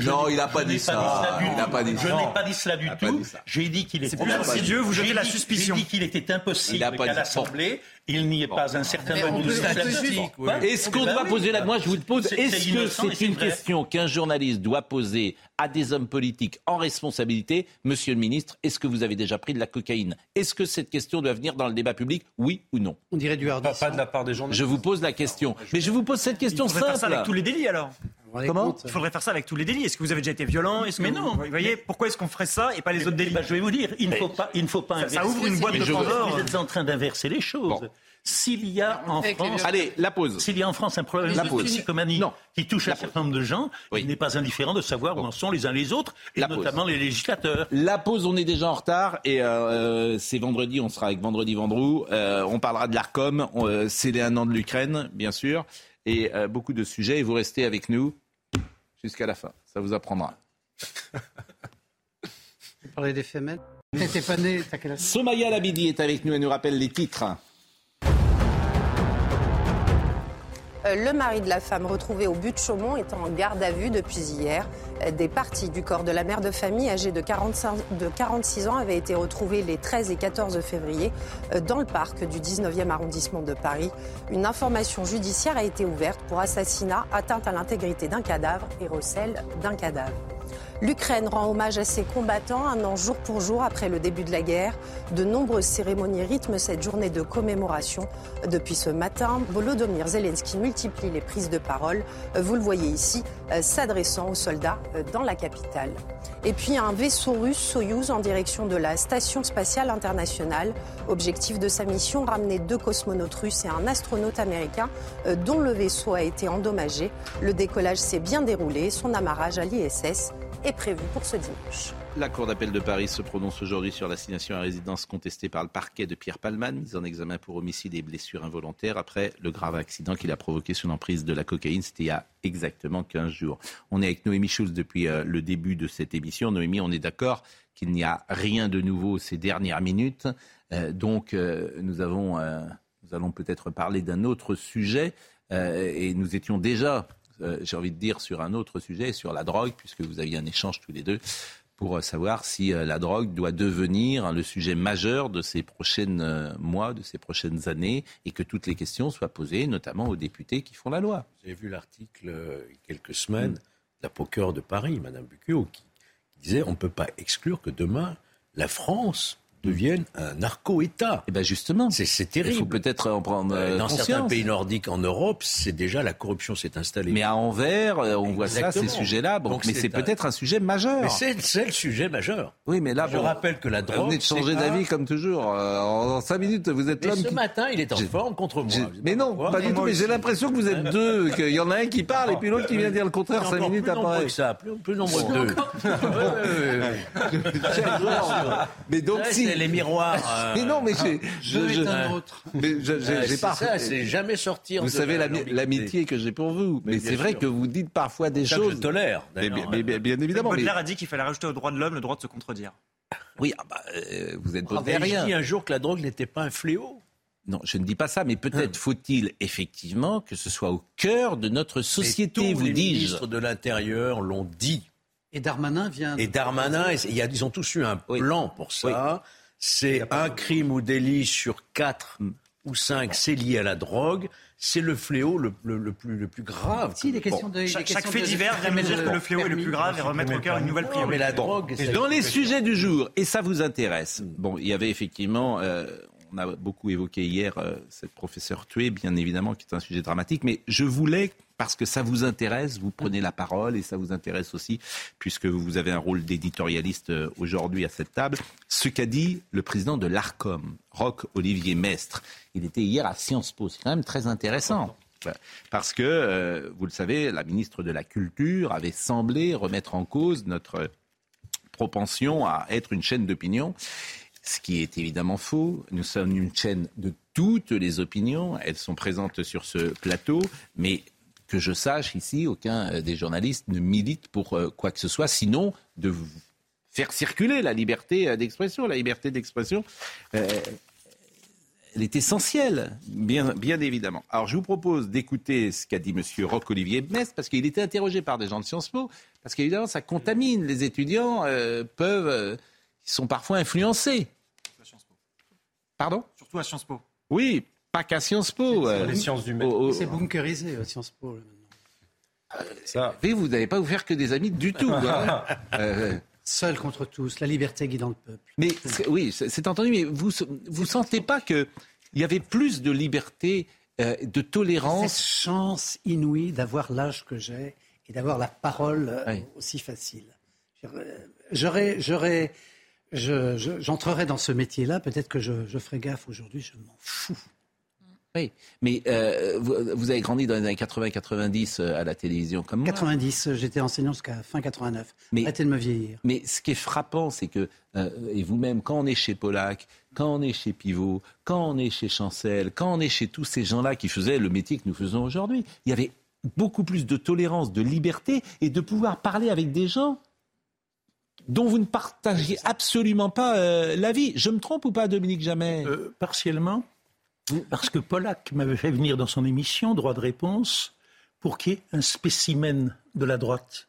Non, il n'a pas dit ça.
Il n'a pas dit ça. Je n'ai pas dit cela du tout. J'ai dit qu'il était
insidieux, vous jetez la suspicion.
J'ai dit qu'il était impossible qu'à l'Assemblée, il n'y ait pas un certain nombre de statistiques.
Est-ce qu'on doit poser la... Moi, je vous pose, est-ce que c'est une question qu'un journaliste doit poser à des hommes politiques en responsabilité Monsieur le ministre, est-ce que vous avez déjà pris de la cocaïne? Est-ce que cette question doit venir dans le débat public Oui ou non?
On dirait du hardis.
Pas, de la part des journalistes.
Je vous pose la question. Mais je vous pose cette question simple.
faire ça avec tous les délits alors
Comment
Il faudrait faire ça avec tous les délits. Est-ce que vous avez déjà été violent?
Mais non.
Vous voyez, pourquoi est-ce qu'on ferait ça et pas les autres délits?
bah, Je vais vous dire, il ne faut pas, il ne faut pas
ça, ouvre une boîte de Pandore.
Vous êtes en train d'inverser les choses. S'il y a en France,
allez, la pause.
S'il y a en France un problème de toxicomanie qui touche un certain nombre de gens, il n'est pas indifférent de savoir où en sont les uns les autres, et notamment les législateurs.
La pause, on est déjà en retard, et euh, c'est vendredi, on sera avec Vendredi Vendroux. Euh, on parlera de l'Arcom, euh, c'est les un an de l'Ukraine, bien sûr, et beaucoup de sujets. Et vous restez avec nous jusqu'à la fin. Ça vous apprendra.
Vous parlez des femelles T'étais pas né,
Somaya Labidi est avec nous et nous rappelle les titres.
Le mari de la femme retrouvée au but de Chaumont est en garde à vue depuis hier. Des parties du corps de la mère de famille âgée de, 45, de 46 ans avaient été retrouvées les 13 et 14 février euh, dans le parc du 19e arrondissement de Paris. Une information judiciaire a été ouverte pour assassinat, atteinte à l'intégrité d'un cadavre et recel d'un cadavre. L'Ukraine rend hommage à ses combattants un an jour pour jour après le début de la guerre. De nombreuses cérémonies rythment cette journée de commémoration. Depuis ce matin, Volodymyr Zelensky multiplie les prises de parole. Vous le voyez ici, euh, s'adressant aux soldats euh, dans la capitale. Et puis un vaisseau russe Soyouz en direction de la Station spatiale internationale. Objectif de sa mission, ramener deux cosmonautes russes et un astronaute américain euh, dont le vaisseau a été endommagé. Le décollage s'est bien déroulé, son amarrage à l'ISS est prévu pour ce dimanche.
La Cour d'appel de Paris se prononce aujourd'hui sur l'assignation à résidence contestée par le parquet de Pierre Palman, mis en examen pour homicide et blessures involontaires après le grave accident qu'il a provoqué sous l'emprise de la cocaïne. C'était il y a exactement 15 jours. On est avec Noémie Schulz depuis euh, le début de cette émission. Noémie, on est d'accord qu'il n'y a rien de nouveau ces dernières minutes. Euh, donc, euh, nous, avons, nous allons peut-être parler d'un autre sujet. et nous étions déjà, j'ai envie de dire, sur un autre sujet, sur la drogue, puisque vous aviez un échange tous les deux pour savoir si la drogue doit devenir le sujet majeur de ces prochaines mois, de ces prochaines années, et que toutes les questions soient posées, notamment aux députés qui font la loi.
Vous avez vu l'article il y a quelques semaines de la procureure de Paris, Madame Bucquet, qui disait on ne peut pas exclure que demain la France deviennent un narco-État. Et
eh ben justement,
c'est terrible.
Il faut peut-être en prendre euh,
Dans
certains
pays nordiques en Europe, c'est déjà la corruption s'est installée.
Mais à Anvers, euh, on voit ça, ces sujets-là. Bon, mais c'est peut-être un sujet majeur.
Mais c'est le sujet majeur.
Oui, mais là,
je rappelle que la drogue. Vous
venez de changer d'avis comme toujours. Euh, en cinq minutes, vous êtes l'homme.
Ce matin, il est en forme contre moi.
Mais non, pas du tout. Mais j'ai l'impression que vous êtes deux, qu'il y en a un qui parle et puis l'autre qui vient dire le contraire cinq minutes après.
Ça, plus, plus nombreux que deux.
Mais donc si
les miroirs.
Euh, mais non, mais j'ai.
Je, je, un autre.
Mais j'ai
pas. Ça, c'est jamais sortir.
Vous savez l'amitié que j'ai pour vous. Mais, c'est vrai que vous dites parfois des choses.
Je tolère.
Mais, bien, bien évidemment.
Baudelaire a dit qu'il fallait rajouter au droit de l'homme le droit de se contredire.
Oui, ah bah, euh, vous êtes
Baudelaire. Ah, j'ai dit un jour que la drogue n'était pas un fléau.
Non, je ne dis pas ça, mais peut-être faut-il effectivement que ce soit au cœur de notre société, vous dis-je. Les
ministres de l'Intérieur l'ont dit.
Et Darmanin vient.
Et Darmanin, ils ont tous eu un plan pour ça c'est un crime ou délit sur quatre ou cinq, c'est lié à la drogue. C'est le fléau le, plus, le plus grave.
Si, questions de,
chaque, fait divers vient dire que le fléau est le plus grave et remettre au cœur une nouvelle priorité.
Mais la drogue.
Dans les sujets du jour, et ça vous intéresse. Bon, il y avait effectivement. Euh, on a beaucoup évoqué hier euh, cette professeure tuée, bien évidemment, qui est un sujet dramatique, mais je voulais parce que ça vous intéresse, vous prenez la parole et ça vous intéresse aussi, puisque vous avez un rôle d'éditorialiste euh, aujourd'hui à cette table, ce qu'a dit le président de l'ARCOM, Roch Olivier Mestre. Il était hier à Sciences Po, c'est quand même très intéressant. Parce que, euh, vous le savez, la ministre de la Culture avait semblé remettre en cause notre propension à être une chaîne d'opinion ce qui est évidemment faux. Nous sommes une chaîne de toutes les opinions. Elles sont présentes sur ce plateau, mais que je sache ici, aucun euh, des journalistes ne milite pour euh, quoi que ce soit, sinon de faire circuler la liberté euh, d'expression. La liberté d'expression, elle est essentielle, bien, bien évidemment. Alors je vous propose d'écouter ce qu'a dit M. Roch-Olivier Metz, parce qu'il était interrogé par des gens de Sciences Po, parce qu'évidemment ça contamine. Les étudiants peuvent, ils sont parfois influencés. Pardon?
Surtout à Sciences Po.
Oui, pas qu'à Sciences Po.
C'est les sciences humaines. C'est bunkerisé à Sciences Po.
Ça. vous n'allez pas vous faire que des amis du tout. Hein.
Euh, Seul contre tous, la liberté guidant le peuple.
Mais oui, c'est entendu, mais vous vous sentez pas qu'il y avait plus de liberté, euh, de tolérance?
Cette chance inouïe d'avoir l'âge que j'ai et d'avoir la parole euh, aussi facile. J'aurais, j'aurais, j'entrerai dans ce métier-là. Peut-être que je, je ferai gaffe aujourd'hui. Je m'en fous.
Oui, mais euh, vous, avez grandi dans les années 80-90 euh, à la télévision comme moi.
90, j'étais enseignant jusqu'à fin 89. Mais, Arrêtez de me vieillir.
Mais ce qui est frappant, c'est que, euh, et vous-même, quand on est chez Pollack, quand on est chez Pivot, quand on est chez Chancel, quand on est chez tous ces gens-là qui faisaient le métier que nous faisons aujourd'hui, il y avait beaucoup plus de tolérance, de liberté et de pouvoir parler avec des gens dont vous ne partagiez absolument pas l'avis. Je me trompe ou pas, Dominique Jamais?
Partiellement. Parce que Pollack m'avait fait venir dans son émission Droit de réponse pour qu'il y ait un spécimen de la droite.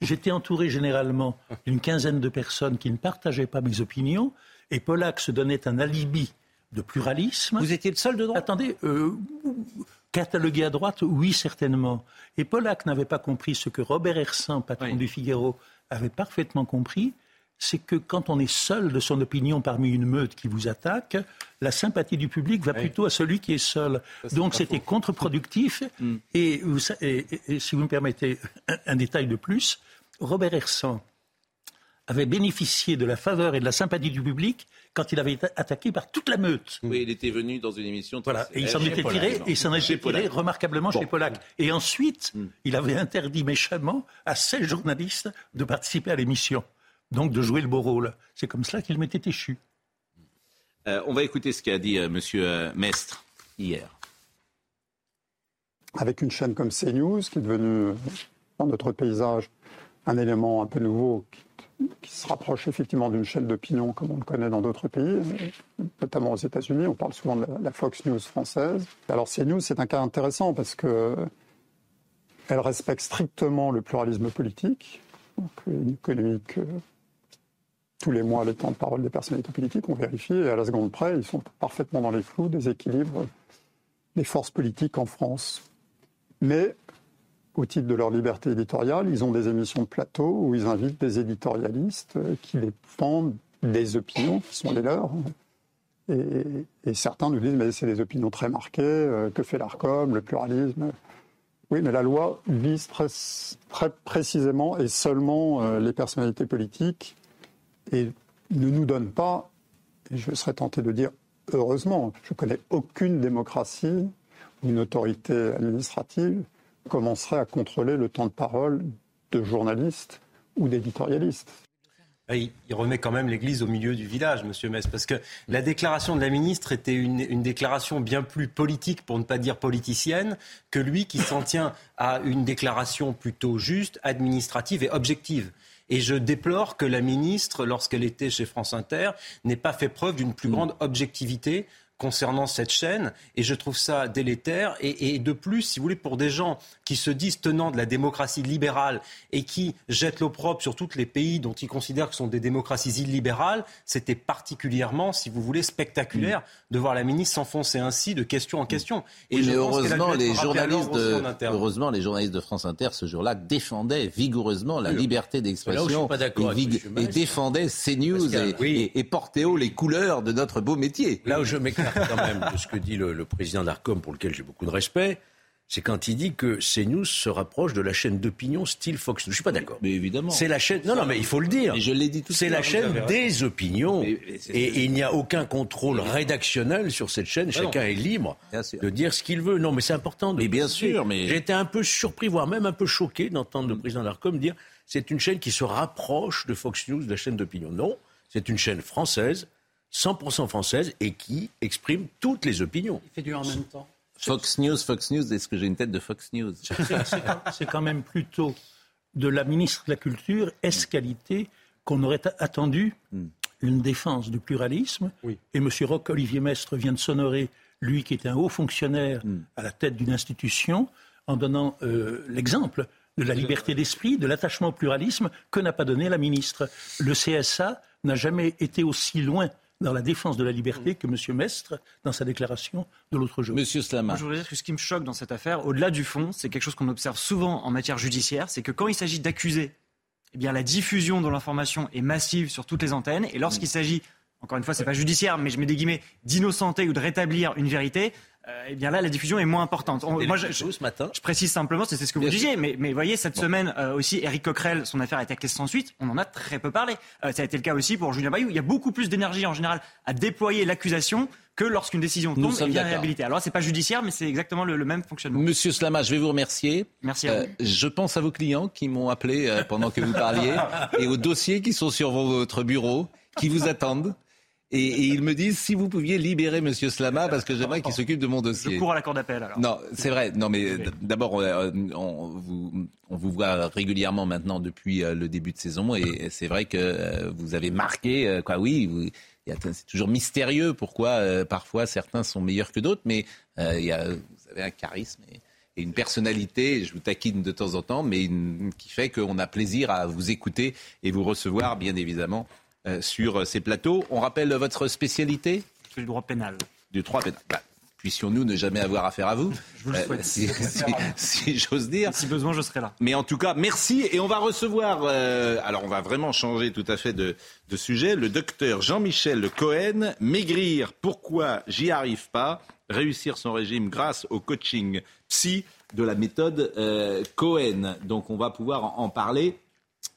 J'étais entouré généralement d'une quinzaine de personnes qui ne partageaient pas mes opinions et Pollack se donnait un alibi de pluralisme.
Vous étiez le seul de droite?
Attendez, euh, catalogué à droite, oui, certainement. Et Pollack n'avait pas compris ce que Robert Hersan, patron du Figaro, avait parfaitement compris, c'est que quand on est seul de son opinion parmi une meute qui vous attaque, la sympathie du public va plutôt à celui qui est seul. Donc c'était contre-productif. Mm. et, si vous me permettez un, détail de plus, Robert Hersan avait bénéficié de la faveur et de la sympathie du public quand il avait été attaqué par toute la meute.
Oui, il était venu dans une émission.
Voilà, et il s'en était tiré, et s'en était tiré remarquablement chez Pollack. Et ensuite, mm. il avait interdit méchamment à 16 journalistes de participer à l'émission donc de jouer le beau rôle. C'est comme cela qu'il m'était échu.
Euh, on va écouter ce qu'a dit M. Euh, monsieur euh, Mestre hier.
Avec une chaîne comme CNews, qui est devenue dans notre paysage un élément un peu nouveau qui, se rapproche effectivement d'une chaîne d'opinion comme on le connaît dans d'autres pays, notamment aux États-Unis. On parle souvent de la, Fox News française. Alors CNews, c'est un cas intéressant parce que elle respecte strictement le pluralisme politique, donc une économique tous les mois les temps de parole des personnalités politiques, on vérifie, et à la seconde près, ils sont parfaitement dans les flous des équilibres des forces politiques en France. Mais au titre de leur liberté éditoriale, ils ont des émissions de plateau où ils invitent des éditorialistes qui défendent des opinions qui sont les leurs. Et, certains nous disent, mais c'est des opinions très marquées, euh, que fait l'ARCOM, le pluralisme? Oui, mais la loi vise très, très précisément et seulement euh, les personnalités politiques et ne nous donne pas, et je serais tenté de dire heureusement, je ne connais aucune démocratie ou une autorité administrative commencerait à contrôler le temps de parole de journalistes ou d'éditorialistes.
Ah, il remet quand même l'église au milieu du village, Monsieur Metz, parce que la déclaration de la ministre était une déclaration bien plus politique, pour ne pas dire politicienne, que lui qui s'en tient à une déclaration plutôt juste, administrative et objective. Et je déplore que la ministre, lorsqu'elle était chez France Inter, n'ait pas fait preuve d'une plus grande objectivité concernant cette chaîne et je trouve ça délétère. Et, de plus, si vous voulez, pour des gens qui se disent tenants de la démocratie libérale et qui jettent l'opprobre sur tous les pays dont ils considèrent que sont des démocraties illibérales, c'était particulièrement, si vous voulez, spectaculaire de voir la ministre s'enfoncer ainsi de question en question.
Et heureusement, les journalistes de, heureusement, les journalistes de France Inter ce jour-là défendaient vigoureusement la liberté d'expression et, défendaient CNews et, et, portaient haut les couleurs de notre beau métier.
Là où je m'écarte quand même de ce que dit le, président d'Arcom, pour lequel j'ai beaucoup de respect, c'est quand il dit que CNews se rapproche de la chaîne d'opinion style Fox News. Je suis pas d'accord.
Mais évidemment.
C'est la chaîne. Non, non, mais il faut le dire.
je l'ai dit tout
C'est la chaîne des opinions. et, il n'y a aucun contrôle rédactionnel sur cette chaîne. Bah Chacun est libre de dire ce qu'il veut. Non, mais c'est important. De
mais bien sûr. Mais
j'ai été un peu surpris, voire même un peu choqué d'entendre le président d'Arcom dire c'est une chaîne qui se rapproche de Fox News, de la chaîne d'opinion. Non, c'est une chaîne française 100% française et qui exprime toutes les opinions.
Il fait du en même temps.
Fox News, Fox News, est-ce que j'ai une tête de Fox News
C'est quand même plutôt de la ministre de la Culture, est-ce qualité, qu'on aurait attendu hmm. une défense du pluralisme. Et M. Roch Olivier Mestre vient de s'honorer, lui qui est un haut fonctionnaire hmm. à la tête d'une institution, en donnant euh, l'exemple de la liberté d'esprit, de l'attachement au pluralisme que n'a pas donné la ministre. Le CSA n'a jamais été aussi loin dans la défense de la liberté que M. Mestre dans sa déclaration de l'autre jour.
Monsieur Slama.
je voudrais dire que ce qui me choque dans cette affaire, au-delà du fond, c'est quelque chose qu'on observe souvent en matière judiciaire, c'est que quand il s'agit d'accuser, eh bien la diffusion de l'information est massive sur toutes les antennes, et lorsqu'il s'agit encore une fois, c'est pas judiciaire, mais je mets des guillemets, d'innocenter ou de rétablir une vérité, euh, eh bien là, la diffusion est moins importante.
moi, je, ce matin.
je précise simplement, c'est ce que vous disiez, mais, mais voyez, cette semaine euh, aussi, Eric Coquerel, son affaire a été classée sans suite, on en a très peu parlé. Euh, ça a été le cas aussi pour Julien Bayou. Il y a beaucoup plus d'énergie en général à déployer l'accusation que lorsqu'une décision tombe et bien réhabilitée. Alors c'est pas judiciaire, mais c'est exactement le, même fonctionnement.
Monsieur Slama, je vais vous remercier.
Merci à vous.
je pense à vos clients qui m'ont appelé pendant que vous parliez et aux dossiers qui sont sur votre bureau, qui vous attendent. Et, ils me disent si vous pouviez libérer Monsieur Slama parce que j'aimerais qu'il s'occupe de mon dossier.
Je cours à la cour d'appel alors.
Non, c'est vrai. Non, mais d'abord, euh, on, vous, on vous voit régulièrement maintenant depuis euh, le début de saison et c'est vrai que euh, vous avez marqué, quoi, oui. c'est toujours mystérieux pourquoi parfois certains sont meilleurs que d'autres, mais il y a, vous avez un charisme et, une personnalité, je vous taquine de temps en temps, mais qui fait qu'on a plaisir à vous écouter et vous recevoir, bien évidemment, euh, sur euh, ces plateaux. On rappelle votre spécialité
Du droit pénal.
Du droit pénal. Bah, puissions-nous ne jamais avoir affaire à vous.
Je vous le souhaite.
Euh, si, j'ose dire.
Si besoin, je serai là.
Mais en tout cas, merci. Et on va recevoir, alors on va vraiment changer tout à fait de, de sujet, le docteur Jean-Michel Cohen. Maigrir, pourquoi j'y arrive pas Réussir son régime grâce au coaching psy de la méthode Cohen. Donc on va pouvoir en parler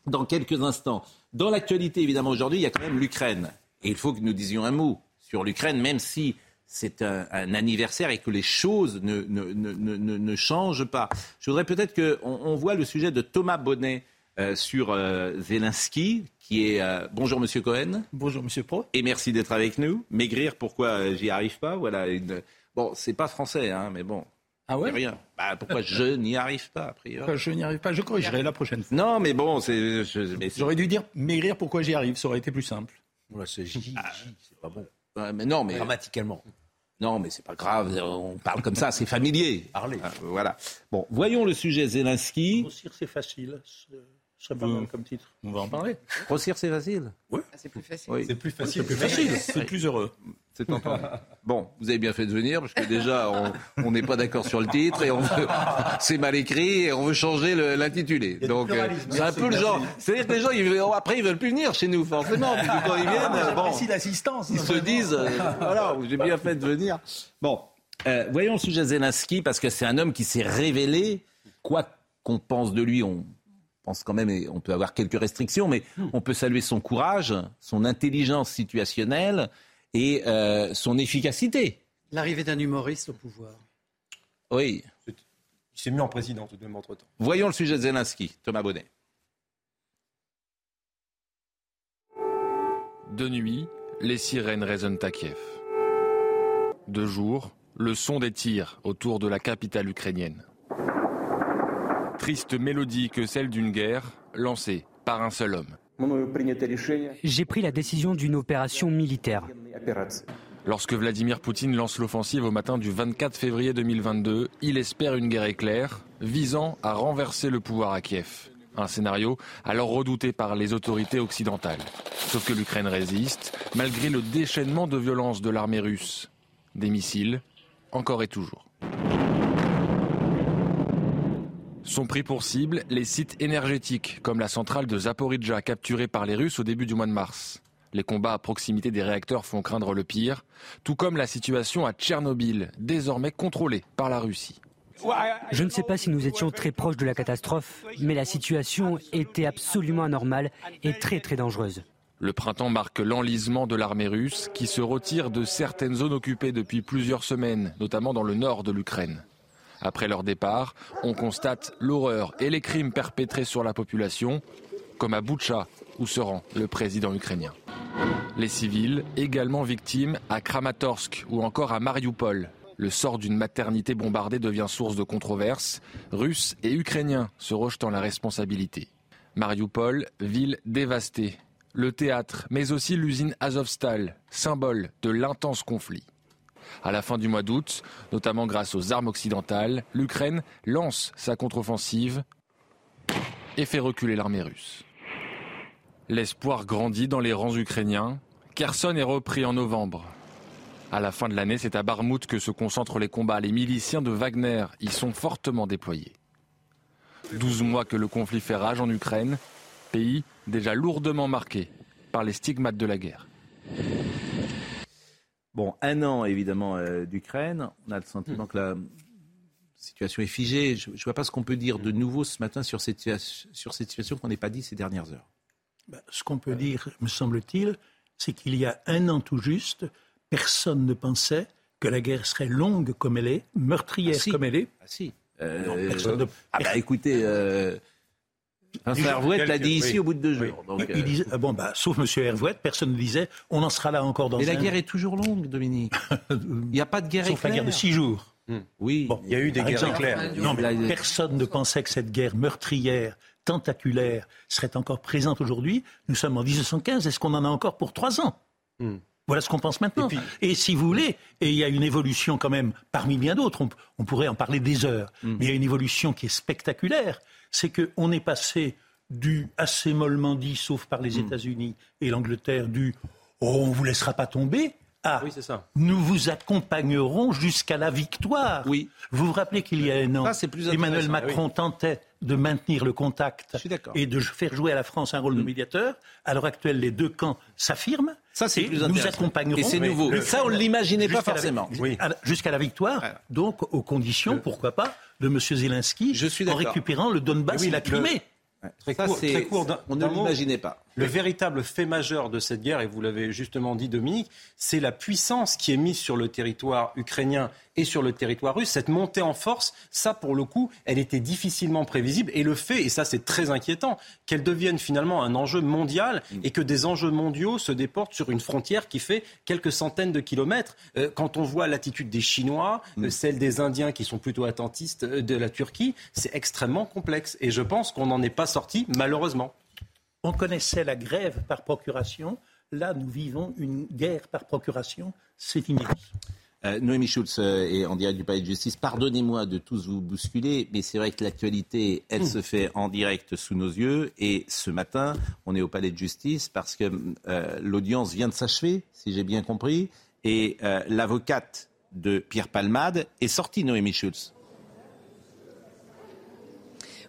dans quelques instants. Dans l'actualité, évidemment, aujourd'hui, il y a quand même l'Ukraine. Et il faut que nous disions un mot sur l'Ukraine, même si c'est un, anniversaire et que les choses ne, ne, changent pas. Je voudrais peut-être qu'on on voit le sujet de Thomas Bonnet euh, sur euh, Zelensky, qui est... Euh, bonjour Monsieur Cohen.
Bonjour Monsieur Pro.
Et merci d'être avec nous. Maigrir, pourquoi j'y arrive pas? Voilà. Une... Bon, c'est pas français, hein, mais bon,
ah ouais
Rien. Bah, pourquoi je n'y arrive pas, a priori
Je n'y arrive pas, je corrigerai la prochaine fois.
Non, mais bon, c'est.
J'aurais dû dire maigrir pourquoi j'y arrive, ça aurait été plus simple.
Voilà, c'est ah. c'est pas bon.
mais non, mais.
Grammaticalement.
Non, mais c'est pas grave, on parle comme ça, c'est familier.
Parler.
voilà. Bon, voyons le sujet Zelensky.
c'est facile. Ce serait pas mal comme titre.
On va en parler. Grossir, c'est facile
Oui.
Ah, c'est plus facile.
Oui.
C'est plus facile.
C'est plus facile, c'est plus heureux.
C'est entendu. Bon, vous avez bien fait de venir, parce que déjà, on n'est pas d'accord sur le titre, et on veut, c'est mal écrit, et on veut changer le- l'intitulé. Donc, euh, c'est un peu le genre. C'est-à-dire que les gens, ils, après, ils veulent plus venir chez nous, forcément. Puis quand ils viennent, euh, bon,
l'assistance.
ils se disent, euh, voilà, j'ai bien fait de venir. Bon, euh, voyons le sujet Zelensky, parce que c'est un homme qui s'est révélé, quoi qu'on pense de lui, on pense quand même, et on peut avoir quelques restrictions, mais on peut saluer son courage, son intelligence situationnelle et euh, son efficacité.
L'arrivée d'un humoriste au pouvoir.
Oui.
Il s'est mis en président tout de même entre-temps.
Voyons le sujet de Zelensky. Thomas Bonnet.
De nuit, les sirènes résonnent à Kiev. De jour, le son des tirs autour de la capitale ukrainienne. Triste mélodie que celle d'une guerre lancée par un seul homme.
J'ai pris la décision d'une opération militaire.
Lorsque Vladimir Poutine lance l'offensive au matin du 24 février 2022, il espère une guerre éclair visant à renverser le pouvoir à Kiev. Un scénario alors redouté par les autorités occidentales. Sauf que l'Ukraine résiste, malgré le déchaînement de violence de l'armée russe. Des missiles, encore et toujours. Sont pris pour cible les sites énergétiques, comme la centrale de Zaporizhzhia capturée par les Russes au début du mois de mars. Les combats à proximité des réacteurs font craindre le pire, tout comme la situation à Tchernobyl, désormais contrôlée par la Russie.
Je ne sais pas si nous étions très proches de la catastrophe, mais la situation était absolument anormale et très très dangereuse.
Le printemps marque l'enlisement de l'armée russe qui se retire de certaines zones occupées depuis plusieurs semaines, notamment dans le nord de l'Ukraine. Après leur départ, on constate l'horreur et les crimes perpétrés sur la population, comme à Boutcha, où se rend le président ukrainien. Les civils, également victimes à Kramatorsk ou encore à Mariupol. Le sort d'une maternité bombardée devient source de controverses, Russes et Ukrainiens se rejetant la responsabilité. Mariupol, ville dévastée. Le théâtre, mais aussi l'usine Azovstal, symbole de l'intense conflit. À la fin du mois d'août, notamment grâce aux armes occidentales, l'Ukraine lance sa contre-offensive et fait reculer l'armée russe. L'espoir grandit dans les rangs ukrainiens. Kherson est repris en novembre. À la fin de l'année, c'est à Barmout que se concentrent les combats. Les miliciens de Wagner y sont fortement déployés. 12 mois que le conflit fait rage en Ukraine, pays déjà lourdement marqué par les stigmates de la guerre.
Bon, un an évidemment euh, d'Ukraine. On a le sentiment que la situation est figée. Je ne vois pas ce qu'on peut dire de nouveau ce matin sur cette, situa- sur cette situation qu'on n'ait pas dit ces dernières heures.
Ben, ce qu'on peut dire, me semble-t-il, c'est qu'il y a un an tout juste, personne ne pensait que la guerre serait longue comme elle est, meurtrière
Ah, si.
comme elle est.
Ah si.
Non,
Euh,
personne ne-
ah bah écoutez, euh, Vincent Hervouet l'a dit ici
Oui.
au bout de deux
Oui.
jours. donc,
Il
euh,
disait- ah bon, bah, sauf M. Hervouet, personne ne disait on en sera là encore dans
Mais la
un
guerre
an.
est toujours longue, Dominique. Il n'y a pas de guerre
Sauf la guerre de six jours.
Oui.
Bon,
Il y a eu des guerres éclairs.
Non, mais personne ne pensait que cette guerre meurtrière, tentaculaire, serait encore présente aujourd'hui. Nous sommes en 1915. Est-ce qu'on en a encore pour trois ans?
Hmm.
Voilà ce qu'on pense maintenant. Et, si vous voulez, et il y a une évolution quand même parmi bien d'autres, on, on pourrait en parler des heures,
Hmm.
mais il y a une évolution qui est spectaculaire, c'est qu'on est passé du assez mollement dit, sauf par
Hmm.
les États-Unis et l'Angleterre, du oh, on vous laissera pas tomber, à
Oui, c'est ça.
nous vous accompagnerons jusqu'à la victoire.
Oui.
Vous vous rappelez qu'il y a un an, Emmanuel
intéressant,
Macron tentait de maintenir le contact
Je suis d'accord.
et de faire jouer à la France un rôle de médiateur. À l'heure actuelle, les deux camps s'affirment.
Ça, c'est
et
plus
nous accompagnerons.
Et c'est nouveau.
Le-
Ça, on ne l'imaginait pas
jusqu'à la-
forcément.
Oui. Jusqu'à la victoire, donc aux conditions, pourquoi pas, de M. Zelensky
Je suis
en récupérant le Donbass
Oui,
et la
le-
Crimée.
Très
Ça,
court, très court
on ne l'imaginait pas.
Le véritable fait majeur de cette guerre, et vous l'avez justement dit Dominique, c'est la puissance qui est mise sur le territoire ukrainien et sur le territoire russe. Cette montée en force, ça pour le coup, elle était difficilement prévisible. Et le fait, et ça c'est très inquiétant, qu'elle devienne finalement un enjeu mondial et que des enjeux mondiaux se déportent sur une frontière qui fait quelques centaines de kilomètres. Euh, quand on voit l'attitude des Chinois, euh, celle des Indiens qui sont plutôt attentistes euh, de la Turquie, c'est extrêmement complexe. Et je pense qu'on n'en est pas sorti, malheureusement.
On connaissait la grève par procuration. Là, nous vivons une guerre par procuration. C'est inédit.
Euh, Noémie Schulz euh, est en direct du Palais de Justice. Pardonnez-moi de tous vous bousculer, mais c'est vrai que l'actualité, elle se fait en direct sous nos yeux. Et ce matin, on est au Palais de Justice parce que euh, l'audience vient de s'achever, si j'ai bien compris. Et l'avocate de Pierre Palmade est sortie, Noémie Schulz.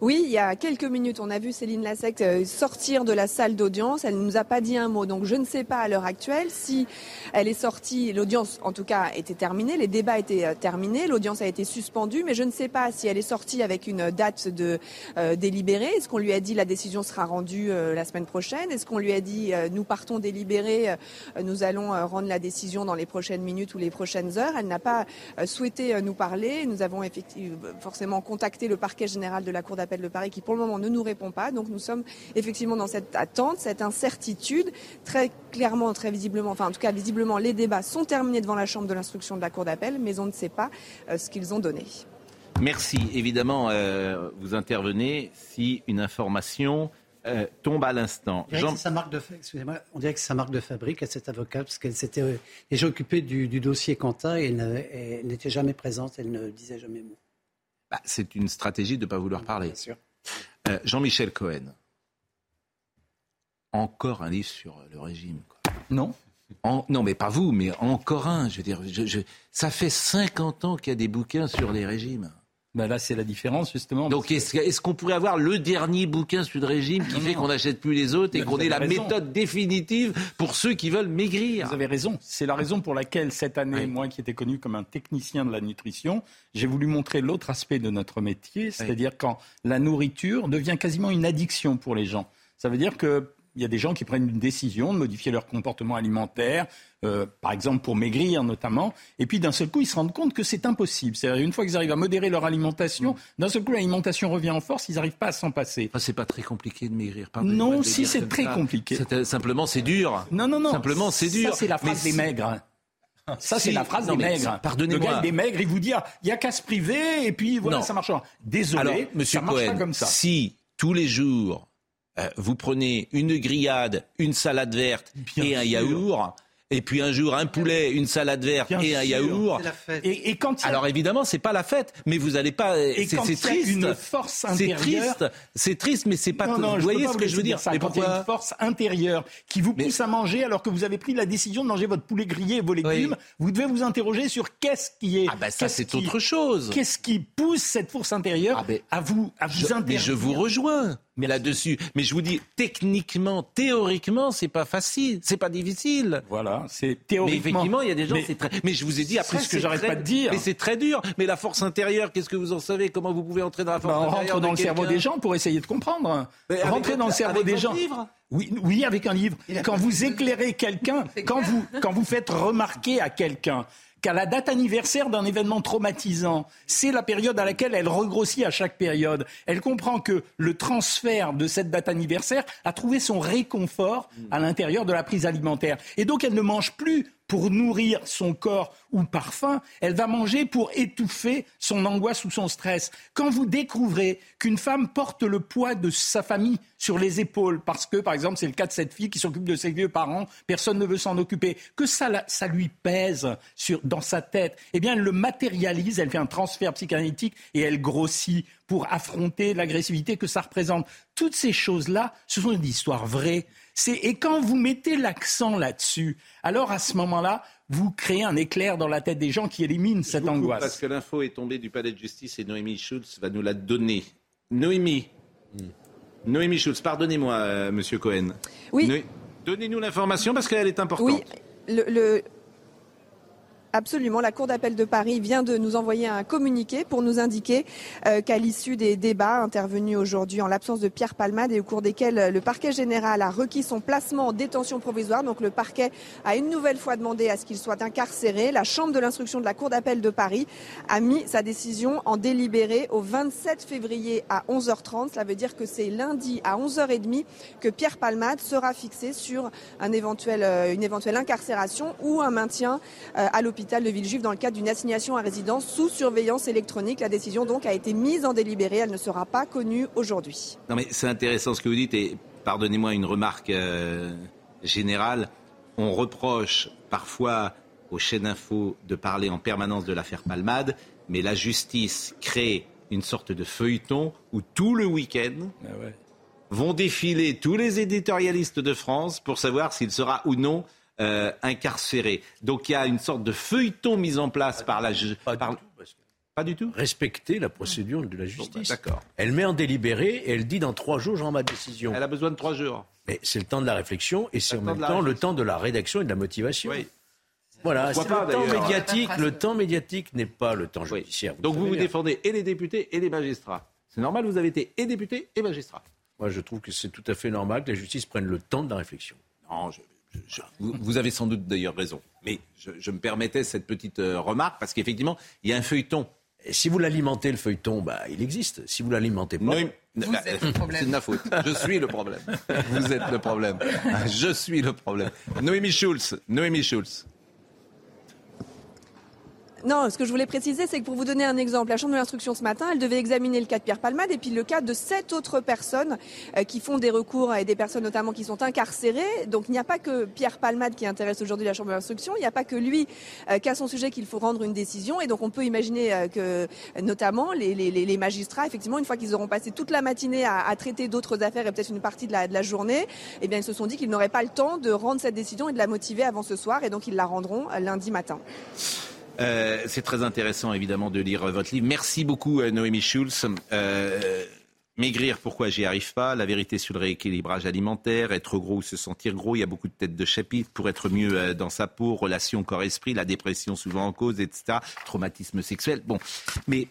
Oui, il y a quelques minutes, on a vu Céline Lassec euh, sortir de la salle d'audience. Elle ne nous a pas dit un mot. Donc je ne sais pas à l'heure actuelle si elle est sortie. L'audience, en tout cas, était terminée. Les débats étaient euh, terminés. L'audience a été suspendue. Mais je ne sais pas si elle est sortie avec une date de euh, délibéré. Est-ce qu'on lui a dit la décision sera rendue la semaine prochaine? Est-ce qu'on lui a dit nous partons délibérés, nous allons rendre la décision dans les prochaines minutes ou les prochaines heures? Elle n'a pas souhaité nous parler. Nous avons effectivement forcément contacté le parquet général de la Cour d'appel appel de Paris qui pour le moment ne nous répond pas. Donc nous sommes effectivement dans cette attente, cette incertitude. Très clairement, très visiblement, enfin en tout cas visiblement, les débats sont terminés devant la Chambre de l'instruction de la Cour d'appel, mais on ne sait pas euh, ce qu'ils ont donné.
Merci. Évidemment, euh, vous intervenez si une information euh, tombe à l'instant.
On, on dirait que c'est sa marque de fabrique à cette avocate, parce qu'elle s'était déjà occupée du, dossier Quentin et elle n'était jamais présente, elle ne disait jamais mot.
Bah, c'est une stratégie de ne pas vouloir parler. Euh, Jean-Michel Cohen. Encore un livre sur le régime.
Non.
non, mais pas vous, mais encore un. Je veux dire, ça fait 50 ans qu'il y a des bouquins sur les régimes.
Ben là, c'est la différence, justement.
Donc, est-ce, qu'on pourrait avoir le dernier bouquin sur le régime qui fait qu'on n'achète plus les autres et qu'on ait la méthode définitive pour ceux qui veulent maigrir?
Vous avez raison. C'est la raison pour laquelle, cette année, moi qui étais connu comme un technicien de la nutrition, j'ai voulu montrer l'autre aspect de notre métier, c'est-à-dire quand la nourriture devient quasiment une addiction pour les gens. Ça veut dire que il y a des gens qui prennent une décision de modifier leur comportement alimentaire, euh, par exemple pour maigrir notamment, et puis d'un seul coup ils se rendent compte que c'est impossible. C'est-à-dire une fois qu'ils arrivent à modérer leur alimentation, mm. d'un seul coup l'alimentation revient en force, ils n'arrivent pas à s'en passer.
Enfin, c'est pas très compliqué de maigrir.
Non, si c'est très compliqué.
Simplement c'est dur.
Non, non, non.
Simplement c'est dur.
Ça c'est la phrase des maigres. Ça, c'est la phrase des maigres.
Pardonnez-moi.
Le gars, il est maigre, il vous dit, il n'y a qu'à se priver, et puis voilà, ça marche. Désolé, Alors, monsieur ça marche pas comme ça.
Si tous les jours, euh, vous prenez une grillade, une salade verte et un yaourt. Et puis un jour un poulet, une salade verte et un yaourt.
Et, et, quand
alors évidemment c'est pas la fête, mais vous allez pas. C'est triste.
Une force intérieure.
C'est triste. C'est triste, mais c'est pas.
Non, vous voyez ce que je veux dire? Ça, mais pourquoi... y a une force intérieure qui vous pousse à manger alors que vous avez pris la décision de manger votre poulet grillé et vos légumes, vous devez vous interroger sur qu'est-ce qui est.
Ah ben ça c'est autre chose.
Qu'est-ce qui pousse cette force intérieure ah ben, à vous à vous
je, Mais je vous rejoins là-dessus. Mais je vous dis, techniquement, théoriquement, c'est pas facile, c'est pas difficile.
Voilà, c'est théoriquement.
Mais effectivement, il y a des gens, c'est très. Mais je vous ai dit après,
ce que j'arrête pas de dire.
Mais c'est très dur. Mais la force intérieure, qu'est-ce que vous en savez? Comment vous pouvez entrer dans la force bah,
intérieure On rentre dans le cerveau des gens pour essayer de comprendre. Rentrer dans le cerveau des gens. Oui, oui, avec un livre. Quand vous éclairez quelqu'un, quand vous, quand vous faites remarquer à quelqu'un qu'à la date anniversaire d'un événement traumatisant, c'est la période à laquelle elle regrossit à chaque période. Elle comprend que le transfert de cette date anniversaire a trouvé son réconfort à l'intérieur de la prise alimentaire. Et donc elle ne mange plus pour nourrir son corps ou par faim, elle va manger pour étouffer son angoisse ou son stress. Quand vous découvrez qu'une femme porte le poids de sa famille sur les épaules, parce que, par exemple, c'est le cas de cette fille qui s'occupe de ses vieux parents, personne ne veut s'en occuper, que ça, ça lui pèse dans sa tête, eh bien, elle le matérialise, elle fait un transfert psychanalytique et elle grossit pour affronter l'agressivité que ça représente. Toutes ces choses-là, ce sont des histoires vraies. Et quand vous mettez l'accent là-dessus, alors à ce moment-là, vous créez un éclair dans la tête des gens qui éliminent cette angoisse.
Parce que l'info est tombée du palais de justice et Noémie Schulz va nous la donner. Noémie. Hmm. Noémie Schulz, pardonnez-moi, euh, monsieur Cohen.
Oui.
Donnez-nous l'information parce qu'elle est importante.
Oui. le, Absolument. La Cour d'appel de Paris vient de nous envoyer un communiqué pour nous indiquer euh, qu'à l'issue des débats intervenus aujourd'hui en l'absence de Pierre Palmade et au cours desquels euh, le parquet général a requis son placement en détention provisoire, donc le parquet a une nouvelle fois demandé à ce qu'il soit incarcéré. La Chambre de l'instruction de la Cour d'appel de Paris a mis sa décision en délibéré au 27 février à 11h30. Cela veut dire que c'est lundi à 11h30 que Pierre Palmade sera fixé sur euh, une éventuelle incarcération ou un maintien à l'hôpital de Villejuif dans le cadre d'une assignation à résidence sous surveillance électronique. La décision donc a été mise en délibéré. Elle ne sera pas connue aujourd'hui.
Non mais c'est intéressant ce que vous dites et pardonnez-moi une remarque euh, générale. On reproche parfois aux chaînes info de parler en permanence de l'affaire Palmade, mais la justice crée une sorte de feuilleton où tout le week-end ah vont défiler tous les éditorialistes de France pour savoir s'il sera ou non euh, incarcéré. Donc il y a une sorte de feuilleton mis en place par la justice.
Pas du tout. Respecter la procédure de la bah, justice. D'accord. Elle met en délibéré et elle dit dans trois jours, j'en ma décision.
Elle a besoin de trois jours.
Mais c'est le temps de la réflexion et c'est en même temps le temps de la rédaction et de la motivation. Oui. Voilà, le temps médiatique. Le temps médiatique n'est pas le temps judiciaire.
Donc vous vous défendez et les députés et les magistrats. C'est normal, vous avez été et député et magistrat.
Moi, je trouve que c'est tout à fait normal que la justice prenne le temps de la réflexion.
Non, vous, avez sans doute d'ailleurs raison. Mais je, me permettais cette petite euh, remarque parce qu'effectivement, il y a un feuilleton
si vous l'alimentez, le feuilleton, bah, il existe. Si vous l'alimentez pas,
c'est de ma faute. Je suis le problème. Vous êtes le problème. Je suis le problème. Noémie Schulz. Noémie Schulz.
Non, ce que je voulais préciser, c'est que pour vous donner un exemple, la Chambre de l'instruction ce matin, elle devait examiner le cas de Pierre Palmade et puis le cas de sept autres personnes euh, qui font des recours et des personnes notamment qui sont incarcérées. Donc il n'y a pas que Pierre Palmade qui intéresse aujourd'hui la Chambre de l'instruction, il n'y a pas que lui euh, qui a son sujet qu'il faut rendre une décision. Et donc on peut imaginer euh, que notamment les, magistrats, effectivement, une fois qu'ils auront passé toute la matinée à, traiter d'autres affaires et peut-être une partie de la, de la journée, eh bien ils se sont dit qu'ils n'auraient pas le temps de rendre cette décision et de la motiver avant ce soir et donc ils la rendront lundi matin.
Euh, c'est très intéressant, évidemment, de lire votre livre. Merci beaucoup, euh, Noémie Schulz. Euh, maigrir, pourquoi j'y arrive pas? La vérité sur le rééquilibrage alimentaire, être gros ou se sentir gros, il y a beaucoup de têtes de chapitre pour être mieux dans sa peau, relation corps-esprit, la dépression souvent en cause, etc. Traumatisme sexuel. Bon, mais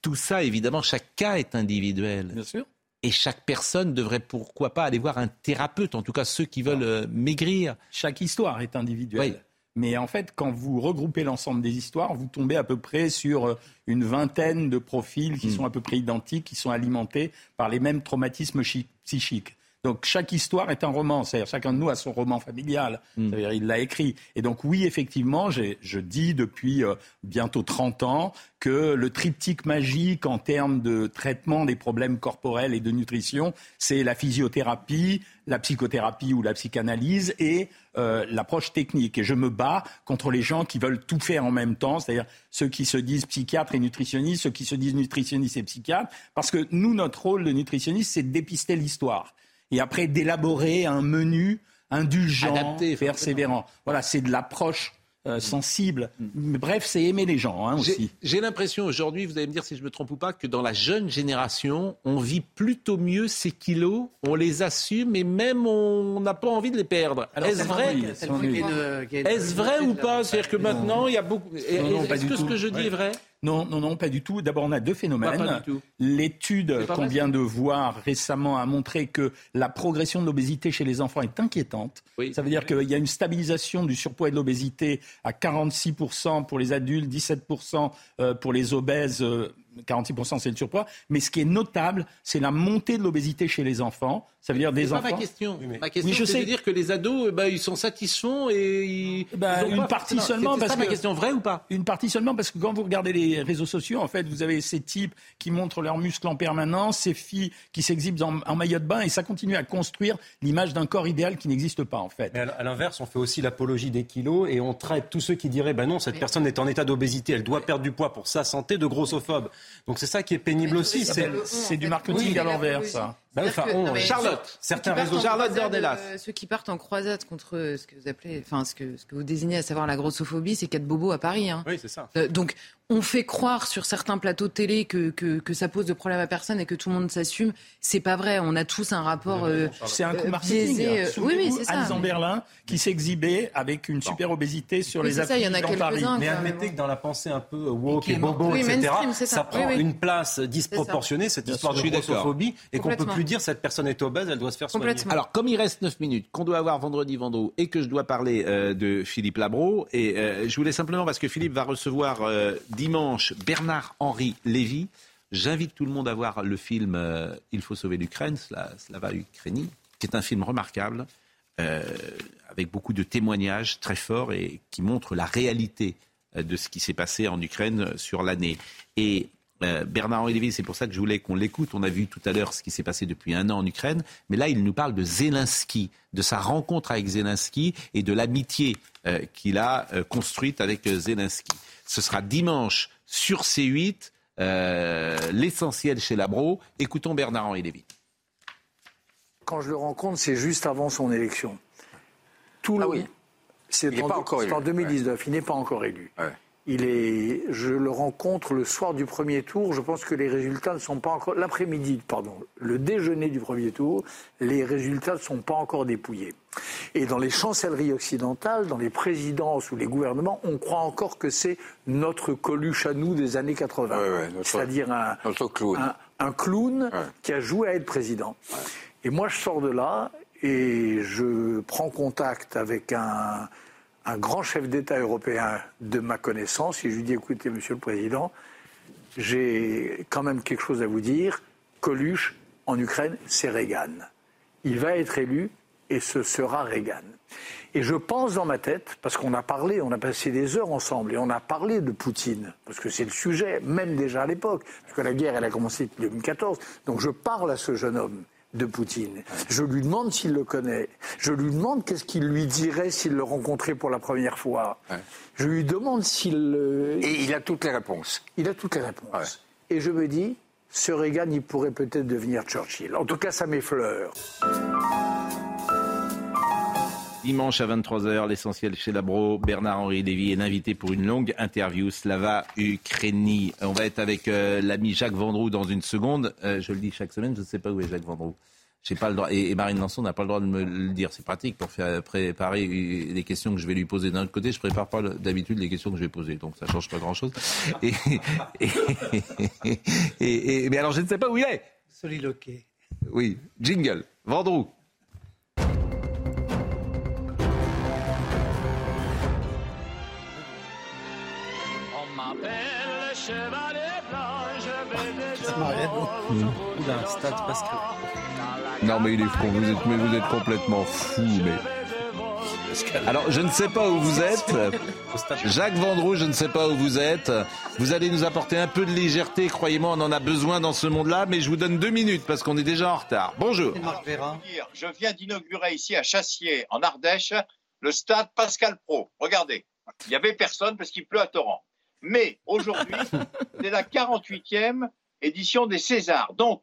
tout ça, évidemment, chaque cas est individuel.
Bien sûr.
Et chaque personne devrait pourquoi pas aller voir un thérapeute, en tout cas ceux qui veulent maigrir.
Chaque histoire est individuelle. Mais en fait, quand vous regroupez l'ensemble des histoires, vous tombez à peu près sur euh, une vingtaine de profils qui hmm. sont à peu près identiques, qui sont alimentés par les mêmes traumatismes psychiques. Donc chaque histoire est un roman, c'est-à-dire chacun de nous a son roman familial, hmm. c'est-à-dire il l'a écrit. Et donc oui, effectivement, je dis depuis euh, bientôt 30 ans que le triptyque magique en termes de traitement des problèmes corporels et de nutrition, c'est la physiothérapie, la psychothérapie ou la psychanalyse et euh, l'approche technique. Et je me bats contre les gens qui veulent tout faire en même temps, c'est-à-dire ceux qui se disent psychiatres et nutritionnistes, ceux qui se disent nutritionnistes et psychiatres, parce que nous, notre rôle de nutritionniste, c'est de dépister l'histoire et après d'élaborer un menu indulgent, Adapté, persévérant. Voilà, c'est de l'approche euh, sensible. Mais bref, c'est aimer les gens hein, aussi.
J'ai l'impression aujourd'hui, vous allez me dire si je me trompe ou pas, que dans la jeune génération, on vit plutôt mieux ces kilos, on les assume et même on n'a pas envie de les perdre. Est-ce vrai Est-ce vrai ou pas? C'est-à-dire que maintenant, il y a beaucoup. Est-ce que ce que je dis est vrai?
Non, non, non, pas du tout. D'abord, on a deux phénomènes. L'étude qu'on vient de voir récemment a montré que la progression de l'obésité chez les enfants est inquiétante. Ça veut dire qu'il y a une stabilisation du surpoids et de l'obésité à 46% pour les adultes, 17% euh, pour les obèses. 46% euh, c'est le surpoids, mais ce qui est notable, c'est la montée de l'obésité chez les enfants. Ça veut dire des enfants.
Pas ma question. Ma question, c'est de dire que les ados, bah, ils sont satisfaits et ils.
Bah, une partie seulement parce
que. ma question vraie ou pas?
Une partie seulement parce que quand vous regardez les réseaux sociaux, en fait, vous avez ces types qui montrent leurs muscles en permanence, ces filles qui s'exhibent en, maillot de bain, et ça continue à construire l'image d'un corps idéal qui n'existe pas, en fait.
Mais à l'inverse, on fait aussi l'apologie des kilos et on traite tous ceux qui diraient, ben non, cette personne est en état d'obésité, elle doit perdre du poids pour sa santé, de grossophobes. Donc c'est ça qui est pénible aussi.
C'est du marketing à l'envers, ça.
Ben, Charlotte, certains réseaux, Charlotte Dordelas.
ceux qui partent en croisade contre ce que vous appelez, enfin ce que, ce que vous désignez à savoir la grossophobie, c'est quatre bobos à Paris. Hein.
Oui, c'est ça.
Euh, donc on fait croire sur certains plateaux de télé que, que, que, ça pose de problème à personne et que tout le monde s'assume. C'est pas vrai. On a tous un rapport. Euh,
c'est un coup euh, marketing. Euh, oui, oui, c'est ça. en Berlin qui s'exhibait avec une super obésité sur les affiches
ça, dans Paris.
Mais admettez que dans la pensée un peu woke et, bobo, etc., ça, prend une place disproportionnée, cette histoire de grossophobie, et qu'on peut plus dire cette personne est obèse, elle doit se faire soigner.
Alors, comme il reste 9 minutes, qu'on doit avoir vendredi, vendredi, et que je dois parler de Philippe Labro, et je voulais simplement, parce que Philippe va recevoir dimanche Bernard-Henri Lévy. J'invite tout le monde à voir le film euh, Il faut sauver l'Ukraine, cela, va Ukraini, qui est un film remarquable, euh, avec beaucoup de témoignages très forts et qui montre la réalité euh, de ce qui s'est passé en Ukraine sur l'année. Et euh, Bernard-Henri Lévy, c'est pour ça que je voulais qu'on l'écoute. On a vu tout à l'heure ce qui s'est passé depuis un an en Ukraine, mais là, il nous parle de Zelensky, de sa rencontre avec Zelensky et de l'amitié euh, qu'il a euh, construite avec Zelensky. Ce sera dimanche sur C8, l'essentiel chez Labro. Écoutons Bernard-Henri Lévy.
Quand je le rencontre, c'est juste avant son élection. Tout ah oui. C'est en, en, 2019, il n'est pas encore élu. Il est, je le rencontre le soir du premier tour. Je pense que les résultats ne sont pas encore. L'après-midi, pardon, le déjeuner du premier tour, les résultats ne sont pas encore dépouillés. Et dans les chancelleries occidentales, dans les présidences ou les gouvernements, on croit encore que c'est notre Coluche à nous des années 80. C'est-à-dire un, clown, un, clown qui a joué à être président. Et moi, je sors de là et je prends contact avec un un grand chef d'État européen de ma connaissance et je lui dis écoutez, monsieur le président, j'ai quand même quelque chose à vous dire. Coluche, en Ukraine, c'est Reagan. Il va être élu et ce sera Reagan. Et je pense dans ma tête, parce qu'on a parlé, on a passé des heures ensemble, et on a parlé de Poutine, parce que c'est le sujet, même déjà à l'époque, parce que la guerre, elle a commencé en 2014. Donc je parle à ce jeune homme de Poutine. Je lui demande s'il le connaît. Je lui demande qu'est-ce qu'il lui dirait s'il le rencontrait pour la première fois. Je lui demande s'il...
Et il a toutes les réponses.
Il a toutes les réponses. Et je me dis, ce Reagan, il pourrait peut-être devenir Churchill. En tout cas, ça m'effleure.
Dimanche à 23h, l'essentiel chez Labro, Bernard-Henri Lévy est invité pour une longue interview Slava Ukraini. On va être avec euh, l'ami Jacques Vendroux dans une seconde. Euh, je le dis chaque semaine, je ne sais pas où est Jacques Vendroux. Pas le droit, et, Marine Lançon n'a pas le droit de me le dire. C'est pratique pour faire préparer les questions que je vais lui poser. D'un autre côté, je prépare pas d'habitude les questions que je vais poser, donc ça change pas grand-chose. Et, et, mais alors, je ne sais pas où il est.
Soliloqué.
Oui, jingle. Vendroux. Non mais il est fou, vous êtes, mais vous êtes complètement fou. Mais... Alors je ne sais pas où vous êtes. Jacques Vendroux, je ne sais pas où vous êtes. Vous allez nous apporter un peu de légèreté, croyez-moi, on en a besoin dans ce monde-là, mais je vous donne deux minutes parce qu'on est déjà en retard. Bonjour.
Je viens d'inaugurer ici à Chassier, en Ardèche, le stade Pascal Pro. Regardez, il n'y avait personne parce qu'il pleut à torrent. Mais aujourd'hui, c'est la 48e édition des Césars. Donc,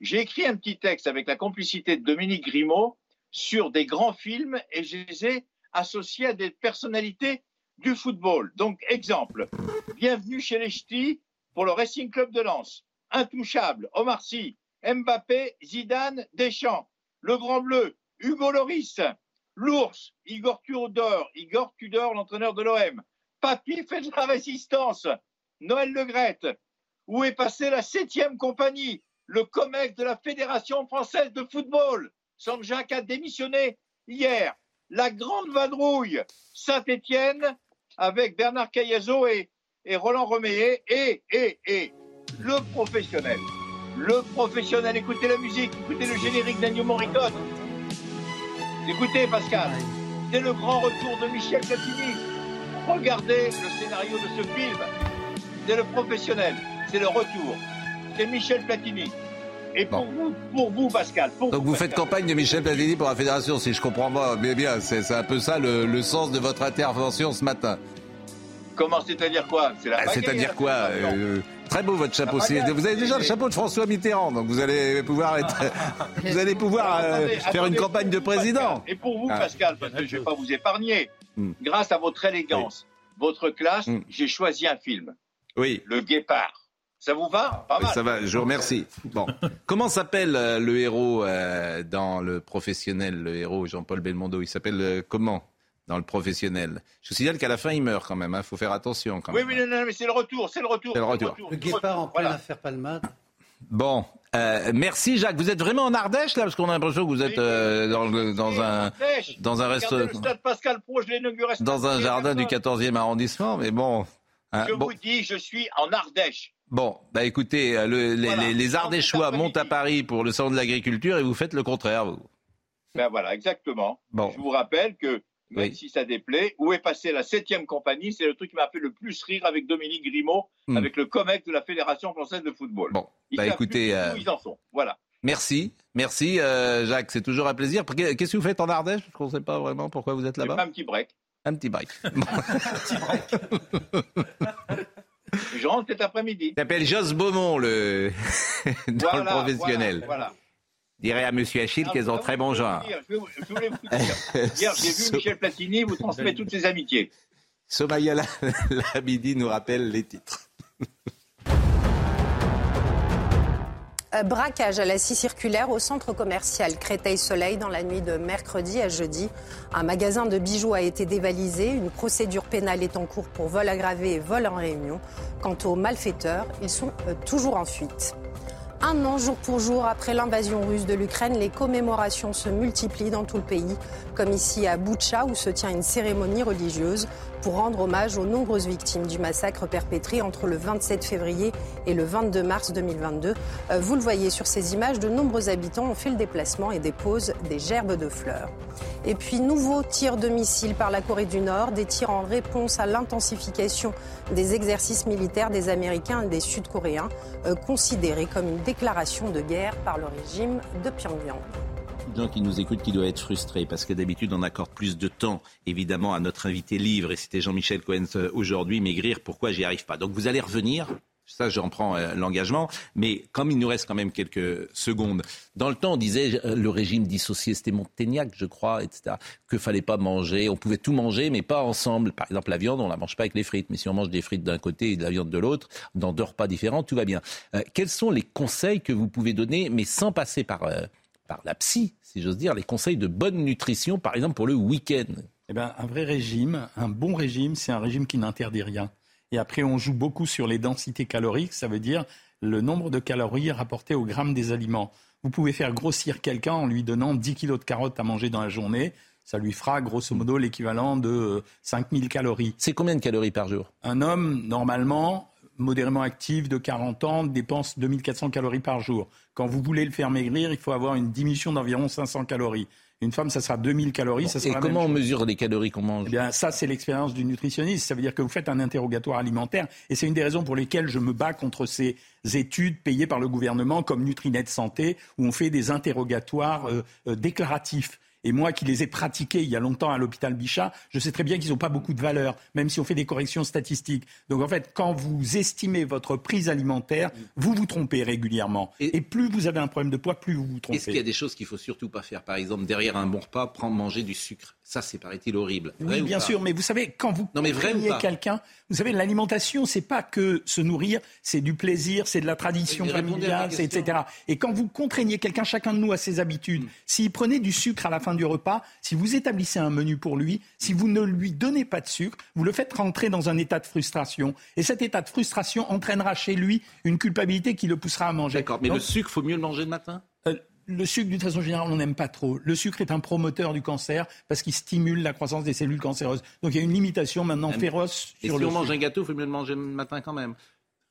j'ai écrit un petit texte avec la complicité de Dominique Grimaud sur des grands films et je les ai associés à des personnalités du football. Donc, exemple, bienvenue chez les Ch'tis pour le Racing Club de Lens. Intouchable, Omar Sy, Mbappé, Zidane, Deschamps. Le Grand Bleu, Hugo Loris. L'Ours, Igor Tudor, Igor Tudor, l'entraîneur de l'OM. Papy fait de la résistance. Noël Legrette. Où est passée la septième compagnie Le COMEX de la Fédération française de football. Sanjak a démissionné hier. La grande vadrouille. Saint-Étienne avec Bernard Cayazo et, Roland Roméé. Et, et, et, le professionnel. Le professionnel. Écoutez la musique, écoutez le générique d'Agnew Morricone. Écoutez Pascal. C'est le grand retour de Michel Platini Regardez le scénario de ce film. C'est le professionnel, c'est le retour. C'est Michel Platini. Et pour vous, pour vous, Pascal.
Donc vous faites campagne de Michel Platini pour la fédération, si je comprends pas. Mais bien, c'est un peu ça le, sens de votre intervention ce matin.
Comment c'est-à-dire quoi?
Ah, C'est-à-dire hein, quoi euh, Très beau votre chapeau. Vous avez déjà le chapeau de François Mitterrand, donc vous allez pouvoir être, vous allez pouvoir euh, faire une campagne de président.
Et pour vous, ah. Pascal, parce que je ne vais pas vous épargner, hmm. grâce à votre élégance, votre classe, hmm. j'ai choisi un film.
Oui.
Le Guépard. Ça vous va? Pas mal.
Ça va, je vous remercie. Bon. Comment s'appelle euh, le héros euh, dans le professionnel, le héros Jean-Paul Belmondo? Il s'appelle comment dans le professionnel? Je vous signale qu'à la fin, il meurt quand même. Il hein. faut faire attention quand
même. Oui, oui, non, mais c'est le retour. C'est le retour.
C'est le retour.
Le, guépard en pleine affaire Palmade?
Bon, euh, merci Jacques. Vous êtes vraiment en Ardèche là, parce qu'on a l'impression que vous êtes euh, dans, dans, un dans un restaurant, dans un jardin du 14e arrondissement. Mais bon,
hein, je vous dis, je suis en Ardèche.
Bon, bah écoutez, euh, le, les, les, Ardéchois montent à Paris pour le salon de l'agriculture et vous faites le contraire. Vous.
Ben voilà, exactement. Bon. Je vous rappelle que même si ça déplaît. Où est passée la septième compagnie? C'est le truc qui m'a fait le plus rire avec Dominique Grimaud, hmm. avec le COMEX de la Fédération française de football.
Bon, bah écoutez,
euh, ils en sont. Voilà.
Merci, merci euh, Jacques, c'est toujours un plaisir. Qu'est-ce que vous faites en Ardèche? Je ne sais pas vraiment pourquoi vous êtes là-bas.
Un petit break.
Un petit break. un petit break.
Je rentre cet après-midi.
Il s'appelle Jos Beaumont, le... dans le professionnel.
Voilà,
Dirait à Monsieur Achille qu'elles ont très bon genre.
Je, voulais vous dire. Hier, j'ai vu Michel Platini vous transmet toutes ses amitiés.
Somaya Labidi nous rappelle les titres.
Braquage à la scie circulaire au centre commercial Créteil-Soleil dans la nuit de mercredi à jeudi. Un magasin de bijoux a été dévalisé. Une procédure pénale est en cours pour vol aggravé et vol en réunion. Quant aux malfaiteurs, ils sont euh, toujours en fuite. Un an jour pour jour après l'invasion russe de l'Ukraine, les commémorations se multiplient dans tout le pays, comme ici à Boutcha où se tient une cérémonie religieuse pour rendre hommage aux nombreuses victimes du massacre perpétré entre le 27 février et le 22 mars 2022. Euh, vous le voyez sur ces images, de nombreux habitants ont fait le déplacement et déposent des gerbes de fleurs. Et puis, nouveau tir de missiles par la Corée du Nord, des tirs en réponse à l'intensification des exercices militaires des Américains et des Sud-Coréens, euh, considérés comme une déclaration de guerre par le régime de Pyongyang
de gens qui nous écoutent qui doivent être frustrés parce que d'habitude on accorde plus de temps évidemment à notre invité livre et c'était Jean-Michel Cohen euh, aujourd'hui, maigrir, pourquoi j'y arrive pas. Donc vous allez revenir, ça j'en prends euh, l'engagement, mais comme il nous reste quand même quelques secondes, dans le temps on disait euh, le régime dissocié, c'était Montaignac je crois, etc., que fallait pas manger, on pouvait tout manger mais pas ensemble. Par exemple la viande on la mange pas avec les frites, mais si on mange des frites d'un côté et de la viande de l'autre, dans deux repas différents, tout va bien. quels sont les conseils que vous pouvez donner, mais sans passer par par la psy, si j'ose dire, les conseils de bonne nutrition, par exemple pour le week-end
eh ben, Un vrai régime, un bon régime, c'est un régime qui n'interdit rien. Et après, on joue beaucoup sur les densités caloriques, ça veut dire le nombre de calories rapportées au gramme des aliments. Vous pouvez faire grossir quelqu'un en lui donnant 10 kilos de carottes à manger dans la journée. Ça lui fera grosso modo l'équivalent de 5000 calories.
C'est combien de calories par jour?
Un homme, normalement, modérément actif de 40 ans dépense 2400 calories par jour. Quand vous voulez le faire maigrir, il faut avoir une diminution d'environ 500 calories. Une femme, ça sera 2000 calories. ça
et comment on mesure les calories qu'on mange?
Eh bien, Ça, c'est l'expérience du nutritionniste. Ça veut dire que vous faites un interrogatoire alimentaire. Et c'est une des raisons pour lesquelles je me bats contre ces études payées par le gouvernement, comme Nutrinet Santé, où on fait des interrogatoires euh, euh, déclaratifs. Et moi qui les ai pratiqués il y a longtemps à l'hôpital Bichat, je sais très bien qu'ils n'ont pas beaucoup de valeur, même si on fait des corrections statistiques. Donc en fait, quand vous estimez votre prise alimentaire, vous vous trompez régulièrement. Et, plus vous avez un problème de poids, plus vous vous trompez.
Est-ce qu'il y a des choses qu'il faut surtout pas faire? Par exemple, derrière un bon repas, prendre manger du sucre. Ça, c'est paraît-il horrible.
oui, bien sûr, mais vous savez, quand vous non, quelqu'un, vous savez, l'alimentation, c'est pas que se nourrir, c'est du plaisir, c'est de la tradition familiale, etc. Et quand vous contraignez quelqu'un, chacun de nous a ses habitudes. Mm. S'il prenait du sucre à la fin du repas, si vous établissez un menu pour lui, si vous ne lui donnez pas de sucre, vous le faites rentrer dans un état de frustration. Et cet état de frustration entraînera chez lui une culpabilité qui le poussera à manger.
D'accord, mais le sucre, faut mieux le manger le matin?
euh, le sucre, d'une façon générale, on n'aime pas trop. Le sucre est un promoteur du cancer parce qu'il stimule la croissance des cellules cancéreuses. Donc il y a une limitation maintenant féroce
sur le si on mange un gâteau, il faut mieux le manger le matin quand même.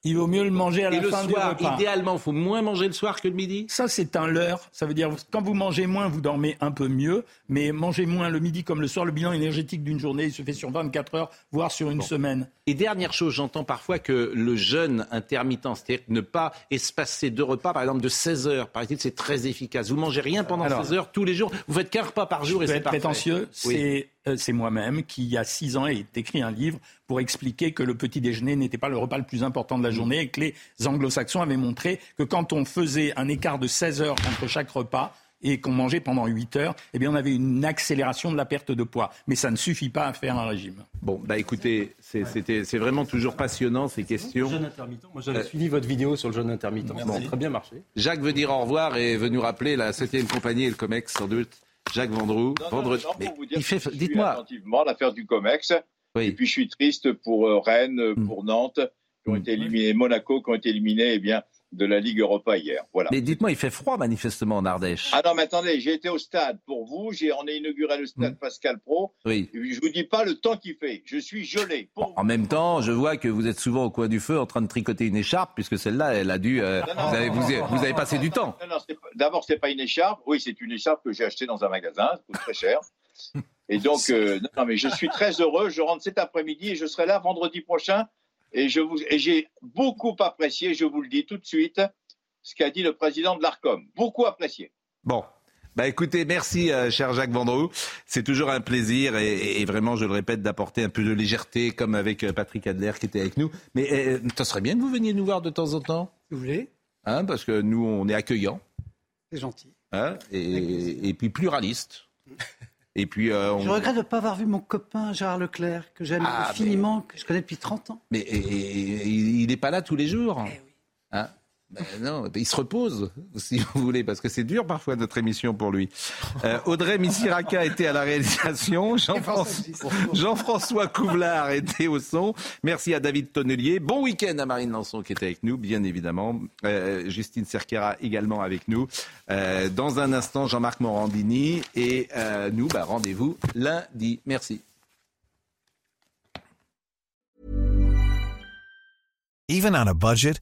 Il vaut mieux le manger à la
fin
du
repas. Idéalement, il faut moins manger le soir que le midi?
Ça, c'est un leurre. Ça veut dire quand vous mangez moins, vous dormez un peu mieux, mais mangez moins le midi comme le soir. Le bilan énergétique d'une journée, il se fait sur 24 heures, voire sur une semaine.
Et dernière chose, j'entends parfois que le jeûne intermittent, c'est-à-dire ne pas espacer deux repas, par exemple de 16 heures, par exemple, c'est très efficace. Vous mangez rien pendant 16 heures tous les jours. Vous faites qu'un repas par jour et c'est parfait.
prétentieux. C'est c'est moi-même qui, il y a six ans, ai écrit un livre pour expliquer que le petit déjeuner n'était pas le repas le plus important de la journée et que les anglo-saxons avaient montré que quand on faisait un écart de 16 heures entre chaque repas, et qu'on mangeait pendant 8 heures, eh bien on avait une accélération de la perte de poids. Mais ça ne suffit pas à faire un régime.
Bon, bah écoutez, c'est vraiment toujours passionnant ces questions.
Le jeûne intermittent, moi j'avais suivi votre vidéo sur le jeûne intermittent. Ça a très bien marché.
Jacques veut dire au revoir et veut nous rappeler la 7 compagnie et le COMEX sans doute. Jacques Vendroux.
vendredi. il fait. Dites-moi. attentivement l'affaire du Comex. Et puis je suis triste pour euh, Rennes, hmm. pour Nantes, qui ont hmm. été éliminés, Monaco, qui ont été éliminés, eh bien, de la Ligue Europa hier. Voilà.
Mais dites-moi, il fait froid manifestement en Ardèche.
Ah non, mais attendez, j'ai été au stade pour vous. J'ai, on a inauguré le stade hmm. Pascal Pro. Oui. Je vous dis pas le temps qu'il fait. Je suis gelé.
En même temps, je vois que vous êtes souvent au coin du feu en train de tricoter une écharpe, puisque celle-là, elle a dû. Euh, vous, avez, vous, avez, passé du temps.
Non, non, d'abord, c'est pas une écharpe. Oui, c'est une écharpe que j'ai achetée dans un magasin. Ça coûte très cher. Et donc, euh, non, mais je suis très heureux. Je rentre cet après-midi et je serai là vendredi prochain. Et et j'ai beaucoup apprécié, je vous le dis tout de suite, ce qu'a dit le président de l'Arcom. Beaucoup apprécié.
Bon, bah écoutez, merci euh, cher Jacques Vendroux. C'est toujours un plaisir et, vraiment, je le répète, d'apporter un peu de légèreté comme avec euh, Patrick Adler qui était avec nous. Mais euh, ça serait bien que vous veniez nous voir de temps en temps.
vous voulez
hein, Parce que nous, on est accueillants.
C'est gentil.
Hein, et, puis pluraliste. Et puis,
Je regrette de ne pas avoir vu mon copain Gérard Leclerc, que j'aime ah, infiniment, que je connais depuis 30 ans.
Mais il n'est pas là tous les jours. Eh oui. Hein? Ben non, il se repose, si vous voulez, parce que c'est dur parfois notre émission pour lui. Euh, Audrey Missiraka était à la réalisation, Jean-François Couvelard était au son. Merci à David Tonnelier. Bon week-end à Marine Lançon qui était avec nous, bien évidemment. Euh, Justine Cerquera également avec nous. Euh, dans un instant, Jean-Marc Morandini. Et nous, bah, rendez-vous lundi. Merci.
Even on a budget.